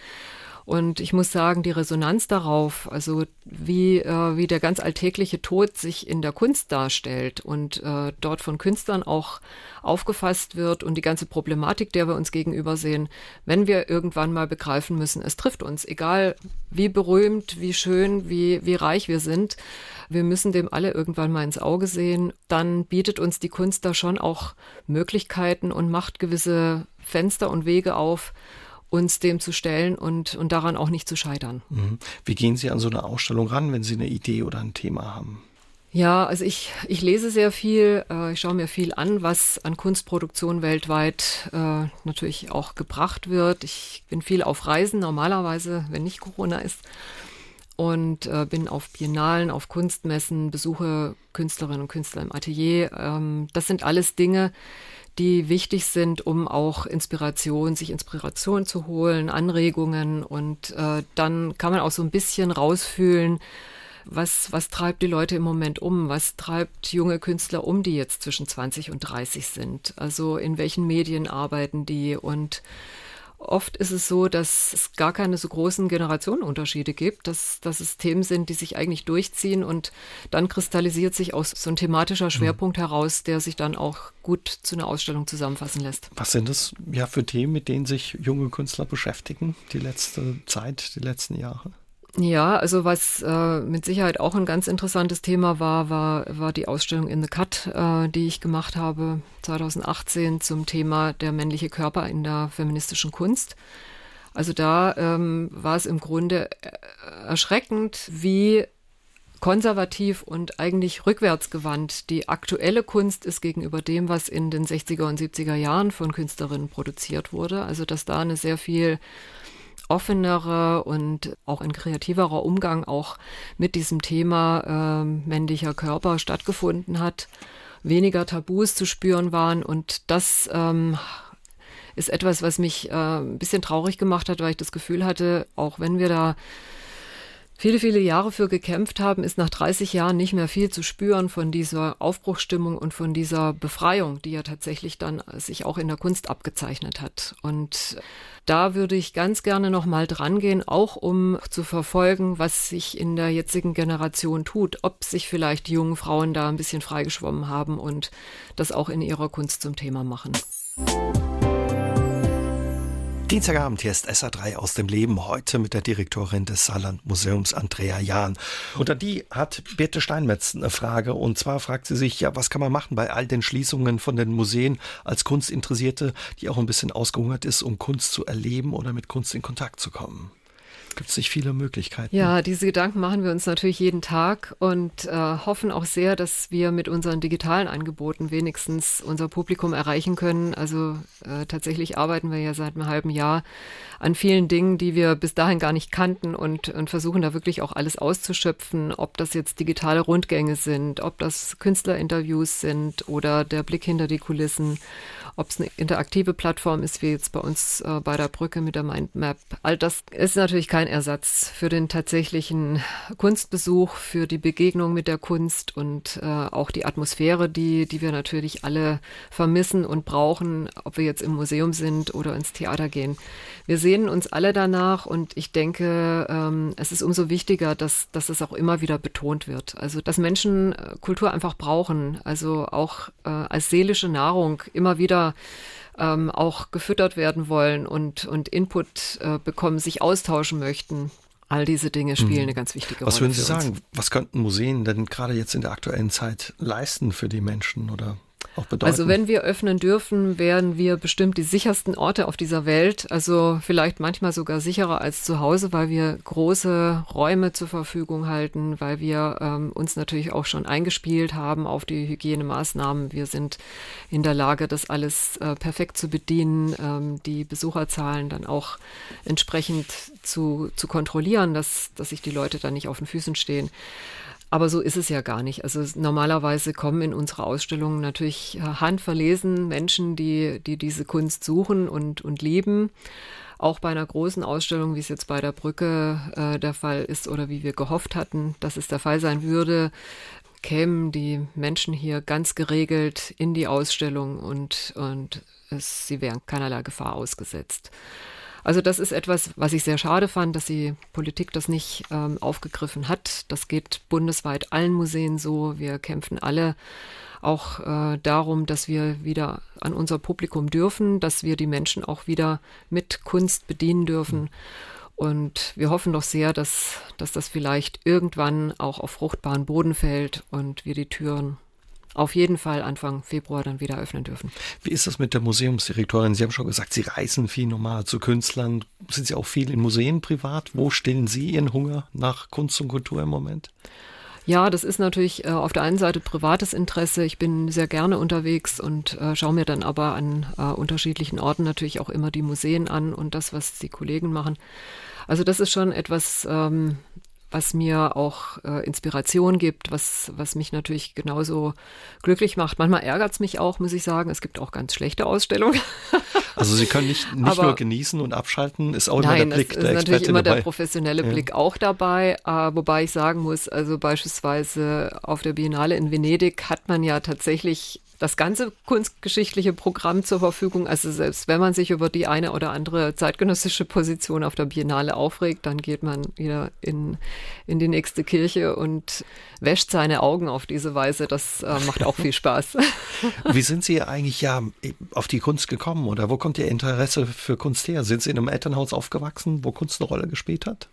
Und ich muss sagen, die Resonanz darauf, also wie, äh, wie der ganz alltägliche Tod sich in der Kunst darstellt und äh, dort von Künstlern auch aufgefasst wird und die ganze Problematik, der wir uns gegenüber sehen, wenn wir irgendwann mal begreifen müssen, es trifft uns, egal wie berühmt, wie schön, wie, wie reich wir sind, wir müssen dem alle irgendwann mal ins Auge sehen, dann bietet uns die Kunst da schon auch Möglichkeiten und macht gewisse Fenster und Wege auf, uns dem zu stellen und, und daran auch nicht zu scheitern. Mhm. Wie gehen Sie an so eine Ausstellung ran, wenn Sie eine Idee oder ein Thema haben? Ja, also ich, ich lese sehr viel, äh, ich schaue mir viel an, was an Kunstproduktion weltweit äh, natürlich auch gebracht wird. Ich bin viel auf Reisen, normalerweise, wenn nicht Corona ist. Und äh, bin auf Biennalen, auf Kunstmessen, besuche Künstlerinnen und Künstler im Atelier. Ähm, das sind alles Dinge, die wichtig sind, um auch Inspiration, sich Inspiration zu holen, Anregungen und äh, dann kann man auch so ein bisschen rausfühlen, was, was treibt die Leute im Moment um? Was treibt junge Künstler um, die jetzt zwischen 20 und 30 sind? Also in welchen Medien arbeiten die und Oft ist es so, dass es gar keine so großen Generationenunterschiede gibt, dass, es Themen sind, die sich eigentlich durchziehen und dann kristallisiert sich aus so ein thematischer Schwerpunkt mhm. heraus, der sich dann auch gut zu einer Ausstellung zusammenfassen lässt. Was sind das ja für Themen, mit denen sich junge Künstler beschäftigen, die letzte Zeit, die letzten Jahre? Ja, also was äh, mit Sicherheit auch ein ganz interessantes Thema war, war, war die Ausstellung In the Cut, äh, die ich gemacht habe 2018 zum Thema der männliche Körper in der feministischen Kunst. Also da ähm, war es im Grunde äh, erschreckend, wie konservativ und eigentlich rückwärtsgewandt die aktuelle Kunst ist gegenüber dem, was in den 60er und 70er Jahren von Künstlerinnen produziert wurde. Also dass da eine sehr viel offenere und auch ein kreativerer Umgang auch mit diesem Thema äh, männlicher Körper stattgefunden hat, weniger Tabus zu spüren waren. Und das ähm, ist etwas, was mich äh, ein bisschen traurig gemacht hat, weil ich das Gefühl hatte, auch wenn wir da viele, viele Jahre für gekämpft haben, ist nach 30 Jahren nicht mehr viel zu spüren von dieser Aufbruchstimmung und von dieser Befreiung, die ja tatsächlich dann sich auch in der Kunst abgezeichnet hat. Und da würde ich ganz gerne noch mal dran gehen, auch um zu verfolgen, was sich in der jetzigen Generation tut, ob sich vielleicht die jungen Frauen da ein bisschen freigeschwommen haben und das auch in ihrer Kunst zum Thema machen. Dienstagabend, hier ist SA3 aus dem Leben, heute mit der Direktorin des Saarland Museums, Andrea Jahn. Und an die hat Birte Steinmetz eine Frage. Und zwar fragt sie sich, ja, was kann man machen bei all den Schließungen von den Museen als Kunstinteressierte, die auch ein bisschen ausgehungert ist, um Kunst zu erleben oder mit Kunst in Kontakt zu kommen? Gibt es nicht viele Möglichkeiten. Ja, diese Gedanken machen wir uns natürlich jeden Tag und äh, hoffen auch sehr, dass wir mit unseren digitalen Angeboten wenigstens unser Publikum erreichen können. Also äh, tatsächlich arbeiten wir ja seit einem halben Jahr an vielen Dingen, die wir bis dahin gar nicht kannten und, und versuchen da wirklich auch alles auszuschöpfen, ob das jetzt digitale Rundgänge sind, ob das Künstlerinterviews sind oder der Blick hinter die Kulissen ob es eine interaktive Plattform ist, wie jetzt bei uns äh, bei der Brücke mit der Mindmap. All das ist natürlich kein Ersatz für den tatsächlichen Kunstbesuch, für die Begegnung mit der Kunst und äh, auch die Atmosphäre, die, die wir natürlich alle vermissen und brauchen, ob wir jetzt im Museum sind oder ins Theater gehen. Wir sehen uns alle danach und ich denke, ähm, es ist umso wichtiger, dass, dass es auch immer wieder betont wird. Also, dass Menschen äh, Kultur einfach brauchen, also auch äh, als seelische Nahrung immer wieder ähm, auch gefüttert werden wollen und, und Input äh, bekommen, sich austauschen möchten. All diese Dinge spielen mhm. eine ganz wichtige Was Rolle. Was würden Sie sagen? Was könnten Museen denn gerade jetzt in der aktuellen Zeit leisten für die Menschen oder auch bedeuten? Also wenn wir öffnen dürfen, wären wir bestimmt die sichersten Orte auf dieser Welt. Also vielleicht manchmal sogar sicherer als zu Hause, weil wir große Räume zur Verfügung halten, weil wir ähm, uns natürlich auch schon eingespielt haben auf die Hygienemaßnahmen. Wir sind in der Lage, das alles äh, perfekt zu bedienen, ähm, die Besucherzahlen dann auch entsprechend zu, zu kontrollieren, dass, dass sich die Leute dann nicht auf den Füßen stehen. Aber so ist es ja gar nicht. Also normalerweise kommen in unsere Ausstellungen natürlich äh, handverlesen Menschen, die, die diese Kunst suchen und, und lieben. Auch bei einer großen Ausstellung, wie es jetzt bei der Brücke äh, der Fall ist oder wie wir gehofft hatten, dass es der Fall sein würde, kämen die Menschen hier ganz geregelt in die Ausstellung und, und es, sie wären keinerlei Gefahr ausgesetzt. Also das ist etwas, was ich sehr schade fand, dass die Politik das nicht ähm, aufgegriffen hat. Das geht bundesweit allen Museen so. Wir kämpfen alle auch äh, darum, dass wir wieder an unser Publikum dürfen, dass wir die Menschen auch wieder mit Kunst bedienen dürfen. Und wir hoffen doch sehr, dass, dass das vielleicht irgendwann auch auf fruchtbaren Boden fällt und wir die Türen auf jeden Fall Anfang Februar dann wieder öffnen dürfen. Wie ist das mit der Museumsdirektorin? Sie haben schon gesagt, Sie reisen viel normal zu Künstlern. Sind Sie auch viel in Museen privat? Wo stillen Sie Ihren Hunger nach Kunst und Kultur im Moment? Ja, das ist natürlich äh, auf der einen Seite privates Interesse. Ich bin sehr gerne unterwegs und äh, schaue mir dann aber an äh, unterschiedlichen Orten natürlich auch immer die Museen an und das, was die Kollegen machen. Also das ist schon etwas, ähm, was mir auch äh, Inspiration gibt, was, was mich natürlich genauso glücklich macht. Manchmal ärgert es mich auch, muss ich sagen. Es gibt auch ganz schlechte Ausstellungen. Also Sie können nicht, nicht Aber, nur genießen und abschalten, ist auch nein, immer der Blick der ist natürlich immer dabei. der professionelle ja. Blick auch dabei. Äh, wobei ich sagen muss, also beispielsweise auf der Biennale in Venedig hat man ja tatsächlich das ganze kunstgeschichtliche Programm zur Verfügung. Also selbst wenn man sich über die eine oder andere zeitgenössische Position auf der Biennale aufregt, dann geht man wieder in, in die nächste Kirche und wäscht seine Augen auf diese Weise. Das äh, macht auch viel Spaß. Wie sind Sie eigentlich ja auf die Kunst gekommen oder wo kommt Ihr Interesse für Kunst her? Sind Sie in einem Elternhaus aufgewachsen, wo Kunst eine Rolle gespielt hat?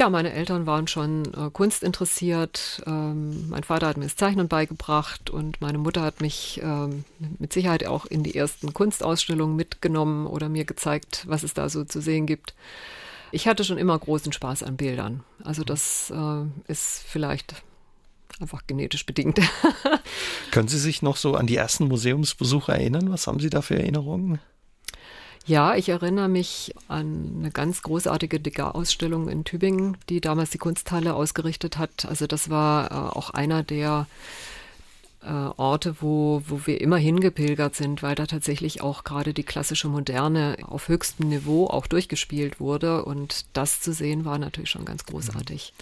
Ja, meine Eltern waren schon äh, kunstinteressiert. Ähm, mein Vater hat mir das Zeichnen beigebracht und meine Mutter hat mich ähm, mit Sicherheit auch in die ersten Kunstausstellungen mitgenommen oder mir gezeigt, was es da so zu sehen gibt. Ich hatte schon immer großen Spaß an Bildern. Also das äh, ist vielleicht einfach genetisch bedingt. Können Sie sich noch so an die ersten Museumsbesuche erinnern? Was haben Sie da für Erinnerungen? Ja, ich erinnere mich an eine ganz großartige Degas-Ausstellung in Tübingen, die damals die Kunsthalle ausgerichtet hat. Also das war äh, auch einer der äh, Orte, wo, wo wir immer hingepilgert sind, weil da tatsächlich auch gerade die klassische Moderne auf höchstem Niveau auch durchgespielt wurde. Und das zu sehen war natürlich schon ganz großartig.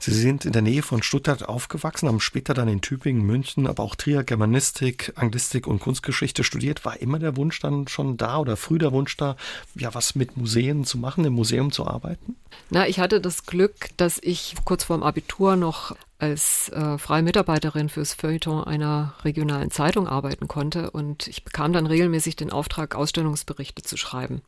Sie sind in der Nähe von Stuttgart aufgewachsen, haben später dann in Tübingen, München, aber auch Trier Germanistik, Anglistik und Kunstgeschichte studiert. War immer der Wunsch dann schon da oder früh der Wunsch da, ja, was mit Museen zu machen, im Museum zu arbeiten? Na, ich hatte das Glück, dass ich kurz vorm Abitur noch als äh, freie Mitarbeiterin fürs Feuilleton einer regionalen Zeitung arbeiten konnte und ich bekam dann regelmäßig den Auftrag, Ausstellungsberichte zu schreiben.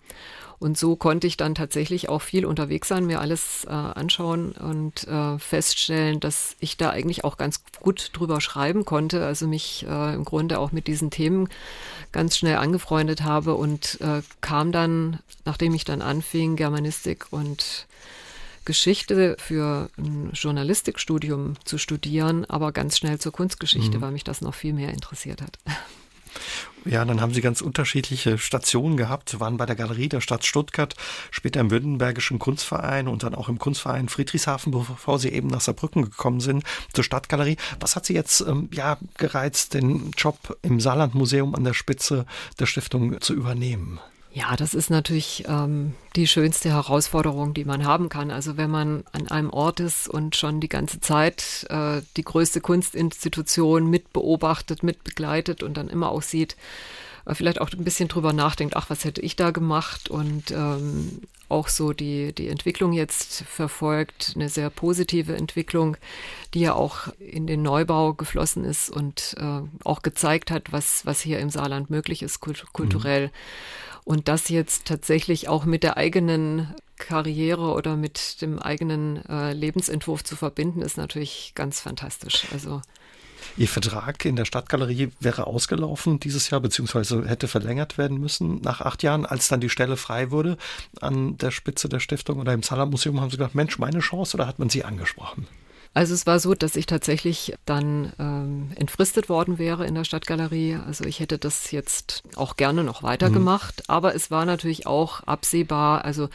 Und so konnte ich dann tatsächlich auch viel unterwegs sein, mir alles äh, anschauen und äh, feststellen, dass ich da eigentlich auch ganz gut drüber schreiben konnte, also mich äh, im Grunde auch mit diesen Themen ganz schnell angefreundet habe und äh, kam dann, nachdem ich dann anfing, Germanistik und Geschichte für ein Journalistikstudium zu studieren, aber ganz schnell zur Kunstgeschichte, mhm. weil mich das noch viel mehr interessiert hat. Ja, dann haben Sie ganz unterschiedliche Stationen gehabt, waren bei der Galerie der Stadt Stuttgart, später im Württembergischen Kunstverein und dann auch im Kunstverein Friedrichshafen, bevor Sie eben nach Saarbrücken gekommen sind, zur Stadtgalerie. Was hat Sie jetzt ähm, ja gereizt, den Job im Saarlandmuseum an der Spitze der Stiftung zu übernehmen? Ja, das ist natürlich ähm, die schönste Herausforderung, die man haben kann. Also wenn man an einem Ort ist und schon die ganze Zeit äh, die größte Kunstinstitution mit beobachtet, mit begleitet und dann immer auch sieht, äh, vielleicht auch ein bisschen drüber nachdenkt, ach, was hätte ich da gemacht und ähm, auch so die, die Entwicklung jetzt verfolgt, eine sehr positive Entwicklung, die ja auch in den Neubau geflossen ist und äh, auch gezeigt hat, was, was hier im Saarland möglich ist, kulturell. Mhm. Und das jetzt tatsächlich auch mit der eigenen Karriere oder mit dem eigenen äh, Lebensentwurf zu verbinden, ist natürlich ganz fantastisch. Also Ihr Vertrag in der Stadtgalerie wäre ausgelaufen dieses Jahr, beziehungsweise hätte verlängert werden müssen nach acht Jahren, als dann die Stelle frei wurde an der Spitze der Stiftung oder im Salam-Museum, haben Sie gedacht, Mensch, meine Chance oder hat man Sie angesprochen? Also es war so, dass ich tatsächlich dann ähm, entfristet worden wäre in der Stadtgalerie. Also ich hätte das jetzt auch gerne noch weitergemacht, mhm. aber es war natürlich auch absehbar, also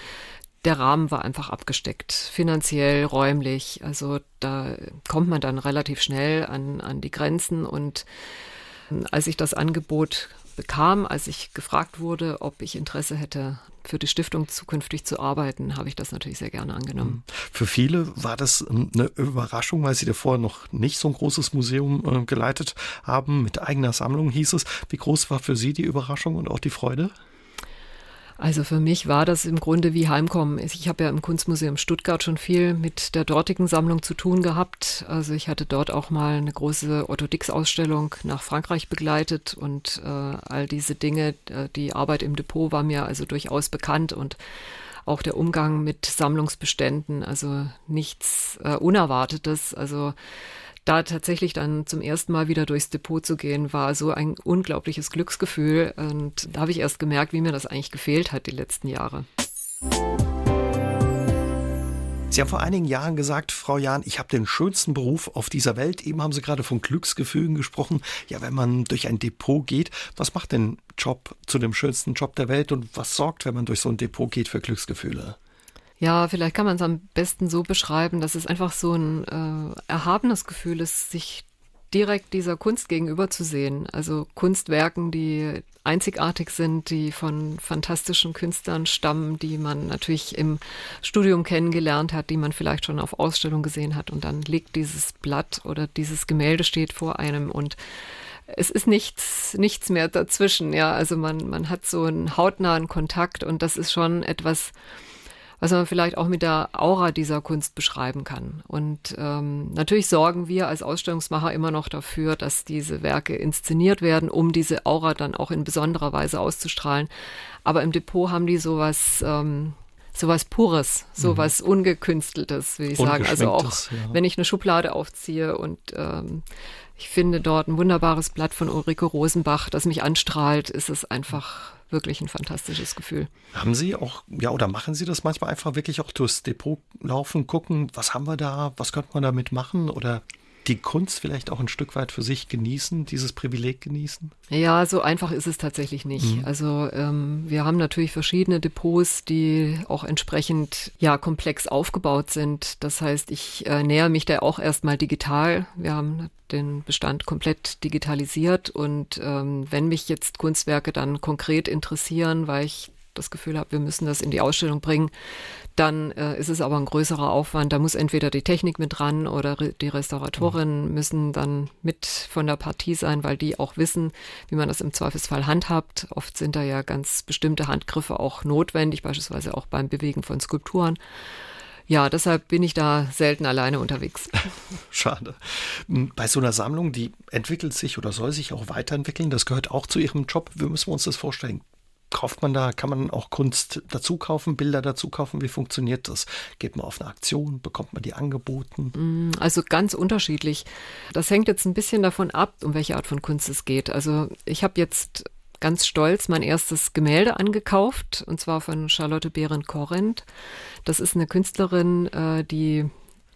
der Rahmen war einfach abgesteckt, finanziell, räumlich. Also da kommt man dann relativ schnell an, an die Grenzen und ähm, als ich das Angebot bekam, als ich gefragt wurde, ob ich Interesse hätte, für die Stiftung zukünftig zu arbeiten, habe ich das natürlich sehr gerne angenommen. Mhm. Für viele war das ähm, eine Überraschung, weil sie davor noch nicht so ein großes Museum äh, geleitet haben, mit eigener Sammlung hieß es. Wie groß war für Sie die Überraschung und auch die Freude? Also für mich war das im Grunde wie Heimkommen. Ich habe ja im Kunstmuseum Stuttgart schon viel mit der dortigen Sammlung zu tun gehabt. Also ich hatte dort auch mal eine große Otto Dix-Ausstellung nach Frankreich begleitet und äh, all diese Dinge, äh, die Arbeit im Depot war mir also durchaus bekannt und auch der Umgang mit Sammlungsbeständen, also nichts äh, Unerwartetes. Also da tatsächlich dann zum ersten Mal wieder durchs Depot zu gehen, war so ein unglaubliches Glücksgefühl. Und da habe ich erst gemerkt, wie mir das eigentlich gefehlt hat die letzten Jahre. Sie haben vor einigen Jahren gesagt, Frau Jahn, ich habe den schönsten Beruf auf dieser Welt. Eben haben Sie gerade von Glücksgefühlen gesprochen. Ja, wenn man durch ein Depot geht, was macht den Job zu dem schönsten Job der Welt und was sorgt, wenn man durch so ein Depot geht für Glücksgefühle? Ja, vielleicht kann man es am besten so beschreiben, dass es einfach so ein äh, erhabenes Gefühl ist, sich direkt dieser Kunst gegenüber zu sehen. Also Kunstwerken, die einzigartig sind, die von fantastischen Künstlern stammen, die man natürlich im Studium kennengelernt hat, die man vielleicht schon auf Ausstellung gesehen hat. Und dann liegt dieses Blatt oder dieses Gemälde steht vor einem und es ist nichts, nichts mehr dazwischen. Ja, also man, man hat so einen hautnahen Kontakt und das ist schon etwas, was man vielleicht auch mit der Aura dieser Kunst beschreiben kann. Und ähm, natürlich sorgen wir als Ausstellungsmacher immer noch dafür, dass diese Werke inszeniert werden, um diese Aura dann auch in besonderer Weise auszustrahlen. Aber im Depot haben die sowas. Ähm, sowas Pures, sowas mhm. Ungekünsteltes, will ich sagen. Also auch, ja. wenn ich eine Schublade aufziehe und ähm, ich finde dort ein wunderbares Blatt von Ulrike Rosenbach, das mich anstrahlt, ist es einfach wirklich ein fantastisches Gefühl. Haben Sie auch, ja, oder machen Sie das manchmal einfach wirklich auch durchs Depot laufen, gucken, was haben wir da, was könnte man damit machen oder die Kunst vielleicht auch ein Stück weit für sich genießen, dieses Privileg genießen? Ja, so einfach ist es tatsächlich nicht. Mhm. Also ähm, wir haben natürlich verschiedene Depots, die auch entsprechend ja komplex aufgebaut sind. Das heißt, ich äh, näher mich da auch erstmal digital. Wir haben den Bestand komplett digitalisiert und ähm, wenn mich jetzt Kunstwerke dann konkret interessieren, weil ich das Gefühl habe, wir müssen das in die Ausstellung bringen, dann äh, ist es aber ein größerer Aufwand. Da muss entweder die Technik mit dran oder re die Restauratorinnen mhm. müssen dann mit von der Partie sein, weil die auch wissen, wie man das im Zweifelsfall handhabt. Oft sind da ja ganz bestimmte Handgriffe auch notwendig, beispielsweise auch beim Bewegen von Skulpturen. Ja, deshalb bin ich da selten alleine unterwegs. Schade. Hm, bei so einer Sammlung, die entwickelt sich oder soll sich auch weiterentwickeln, das gehört auch zu Ihrem Job. Wie müssen wir uns das vorstellen? Kauft man da, kann man auch Kunst dazu kaufen, Bilder dazu kaufen? Wie funktioniert das? Geht man auf eine Aktion? Bekommt man die angeboten? Mm, also ganz unterschiedlich. Das hängt jetzt ein bisschen davon ab, um welche Art von Kunst es geht. Also ich habe jetzt ganz stolz mein erstes Gemälde angekauft, und zwar von Charlotte Behrendt-Korinth. Das ist eine Künstlerin, äh, die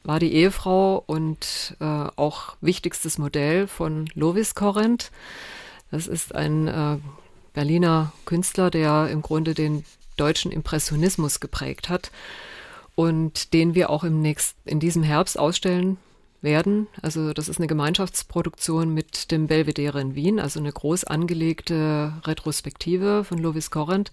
war die Ehefrau und äh, auch wichtigstes Modell von Lovis Korinth. Das ist ein äh, Berliner Künstler, der im Grunde den deutschen Impressionismus geprägt hat und den wir auch im nächsten, in diesem Herbst ausstellen werden. Also das ist eine Gemeinschaftsproduktion mit dem Belvedere in Wien, also eine groß angelegte Retrospektive von Lovis Corinth.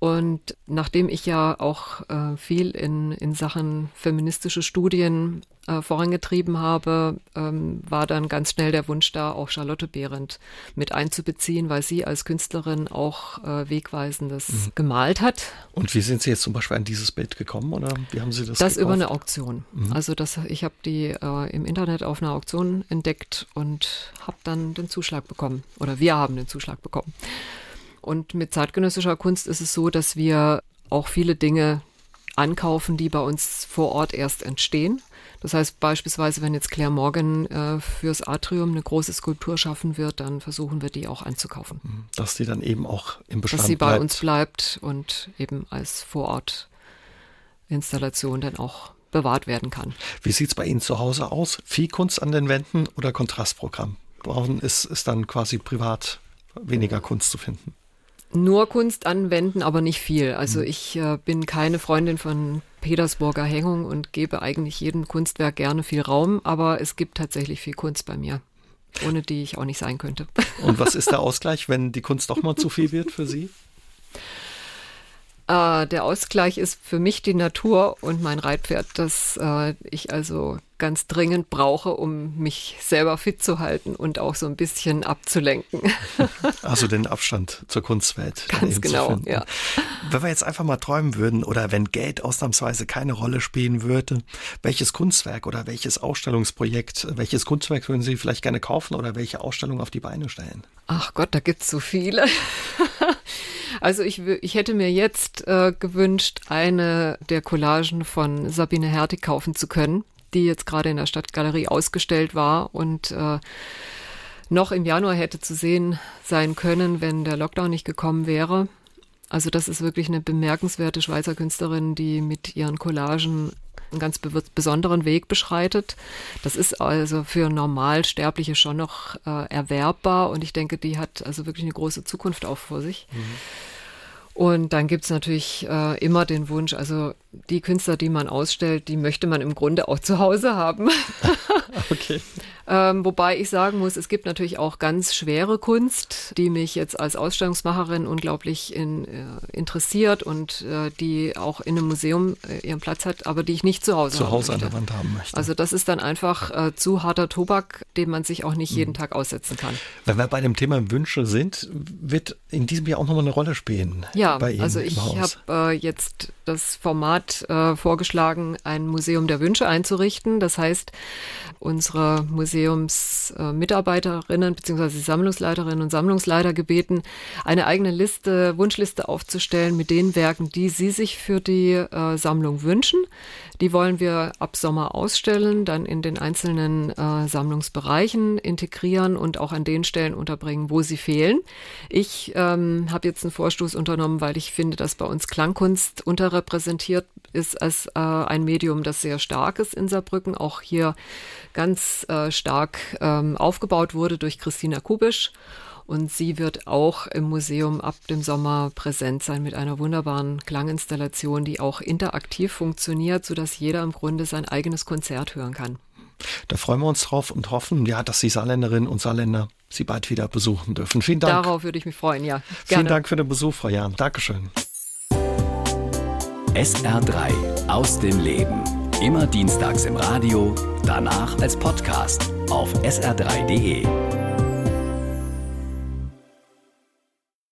Und nachdem ich ja auch äh, viel in, in Sachen feministische Studien äh, vorangetrieben habe, ähm, war dann ganz schnell der Wunsch da, auch Charlotte Behrendt mit einzubeziehen, weil sie als Künstlerin auch äh, Wegweisendes mhm. gemalt hat. Und wie sind Sie jetzt zum Beispiel an dieses Bild gekommen oder wie haben Sie das? Das gekauft? über eine Auktion. Mhm. Also das, ich habe die äh, im Internet auf einer Auktion entdeckt und habe dann den Zuschlag bekommen. Oder wir haben den Zuschlag bekommen. Und mit zeitgenössischer Kunst ist es so, dass wir auch viele Dinge ankaufen, die bei uns vor Ort erst entstehen. Das heißt beispielsweise, wenn jetzt Claire Morgan äh, fürs Atrium eine große Skulptur schaffen wird, dann versuchen wir die auch anzukaufen. Mhm. Dass die dann eben auch im Bestand Dass sie bei bleibt. uns bleibt und eben als Vorortinstallation dann auch bewahrt werden kann. Wie sieht es bei Ihnen zu Hause aus? Viel Kunst an den Wänden oder Kontrastprogramm? Brauchen ist, ist dann quasi privat weniger Kunst zu finden? Nur Kunst anwenden, aber nicht viel. Also mhm. ich äh, bin keine Freundin von Petersburger Hängung und gebe eigentlich jedem Kunstwerk gerne viel Raum, aber es gibt tatsächlich viel Kunst bei mir, ohne die ich auch nicht sein könnte. Und was ist der Ausgleich, wenn die Kunst doch mal zu viel wird für Sie? Äh, der Ausgleich ist für mich die Natur und mein Reitpferd, das äh, ich also ganz dringend brauche, um mich selber fit zu halten und auch so ein bisschen abzulenken. Also den Abstand zur Kunstwelt. Ganz genau, ja. Wenn wir jetzt einfach mal träumen würden oder wenn Geld ausnahmsweise keine Rolle spielen würde, welches Kunstwerk oder welches Ausstellungsprojekt, welches Kunstwerk würden Sie vielleicht gerne kaufen oder welche Ausstellung auf die Beine stellen? Ach Gott, da gibt es so viele. Also ich, ich hätte mir jetzt äh, gewünscht, eine der Collagen von Sabine Hertig kaufen zu können, die jetzt gerade in der Stadtgalerie ausgestellt war und äh, noch im Januar hätte zu sehen sein können, wenn der Lockdown nicht gekommen wäre. Also das ist wirklich eine bemerkenswerte Schweizer Künstlerin, die mit ihren Collagen einen ganz besonderen Weg beschreitet. Das ist also für Normalsterbliche schon noch äh, erwerbbar und ich denke, die hat also wirklich eine große Zukunft auch vor sich. Mhm. Und dann gibt es natürlich äh, immer den Wunsch, also die Künstler, die man ausstellt, die möchte man im Grunde auch zu Hause haben. okay. Ähm, wobei ich sagen muss, es gibt natürlich auch ganz schwere Kunst, die mich jetzt als Ausstellungsmacherin unglaublich in, äh, interessiert und äh, die auch in einem Museum äh, ihren Platz hat, aber die ich nicht zu Hause Zu Hause an der Wand haben möchte. Also das ist dann einfach äh, zu harter Tobak, den man sich auch nicht jeden mhm. Tag aussetzen kann. Wenn wir bei dem Thema Wünsche sind, wird in diesem Jahr auch nochmal eine Rolle spielen. Ja, also ich habe äh, jetzt das Format äh, vorgeschlagen, ein Museum der Wünsche einzurichten. Das heißt, unsere Museen Museumsmitarbeiterinnen bzw. Sammlungsleiterinnen und Sammlungsleiter gebeten, eine eigene Liste, Wunschliste aufzustellen mit den Werken, die sie sich für die äh, Sammlung wünschen. Die wollen wir ab Sommer ausstellen, dann in den einzelnen äh, Sammlungsbereichen integrieren und auch an den Stellen unterbringen, wo sie fehlen. Ich ähm, habe jetzt einen Vorstoß unternommen, weil ich finde, dass bei uns Klangkunst unterrepräsentiert ist als äh, ein Medium, das sehr stark ist in Saarbrücken, auch hier ganz äh, stark ähm, aufgebaut wurde durch Christina Kubisch. Und sie wird auch im Museum ab dem Sommer präsent sein mit einer wunderbaren Klanginstallation, die auch interaktiv funktioniert, sodass jeder im Grunde sein eigenes Konzert hören kann. Da freuen wir uns drauf und hoffen, ja, dass die Saarländerinnen und Saarländer Sie bald wieder besuchen dürfen. Vielen Dank. Darauf würde ich mich freuen, ja. Gerne. Vielen Dank für den Besuch, Frau Jahn. Dankeschön. SR3 aus dem Leben. Immer dienstags im Radio, danach als Podcast auf sr3.de.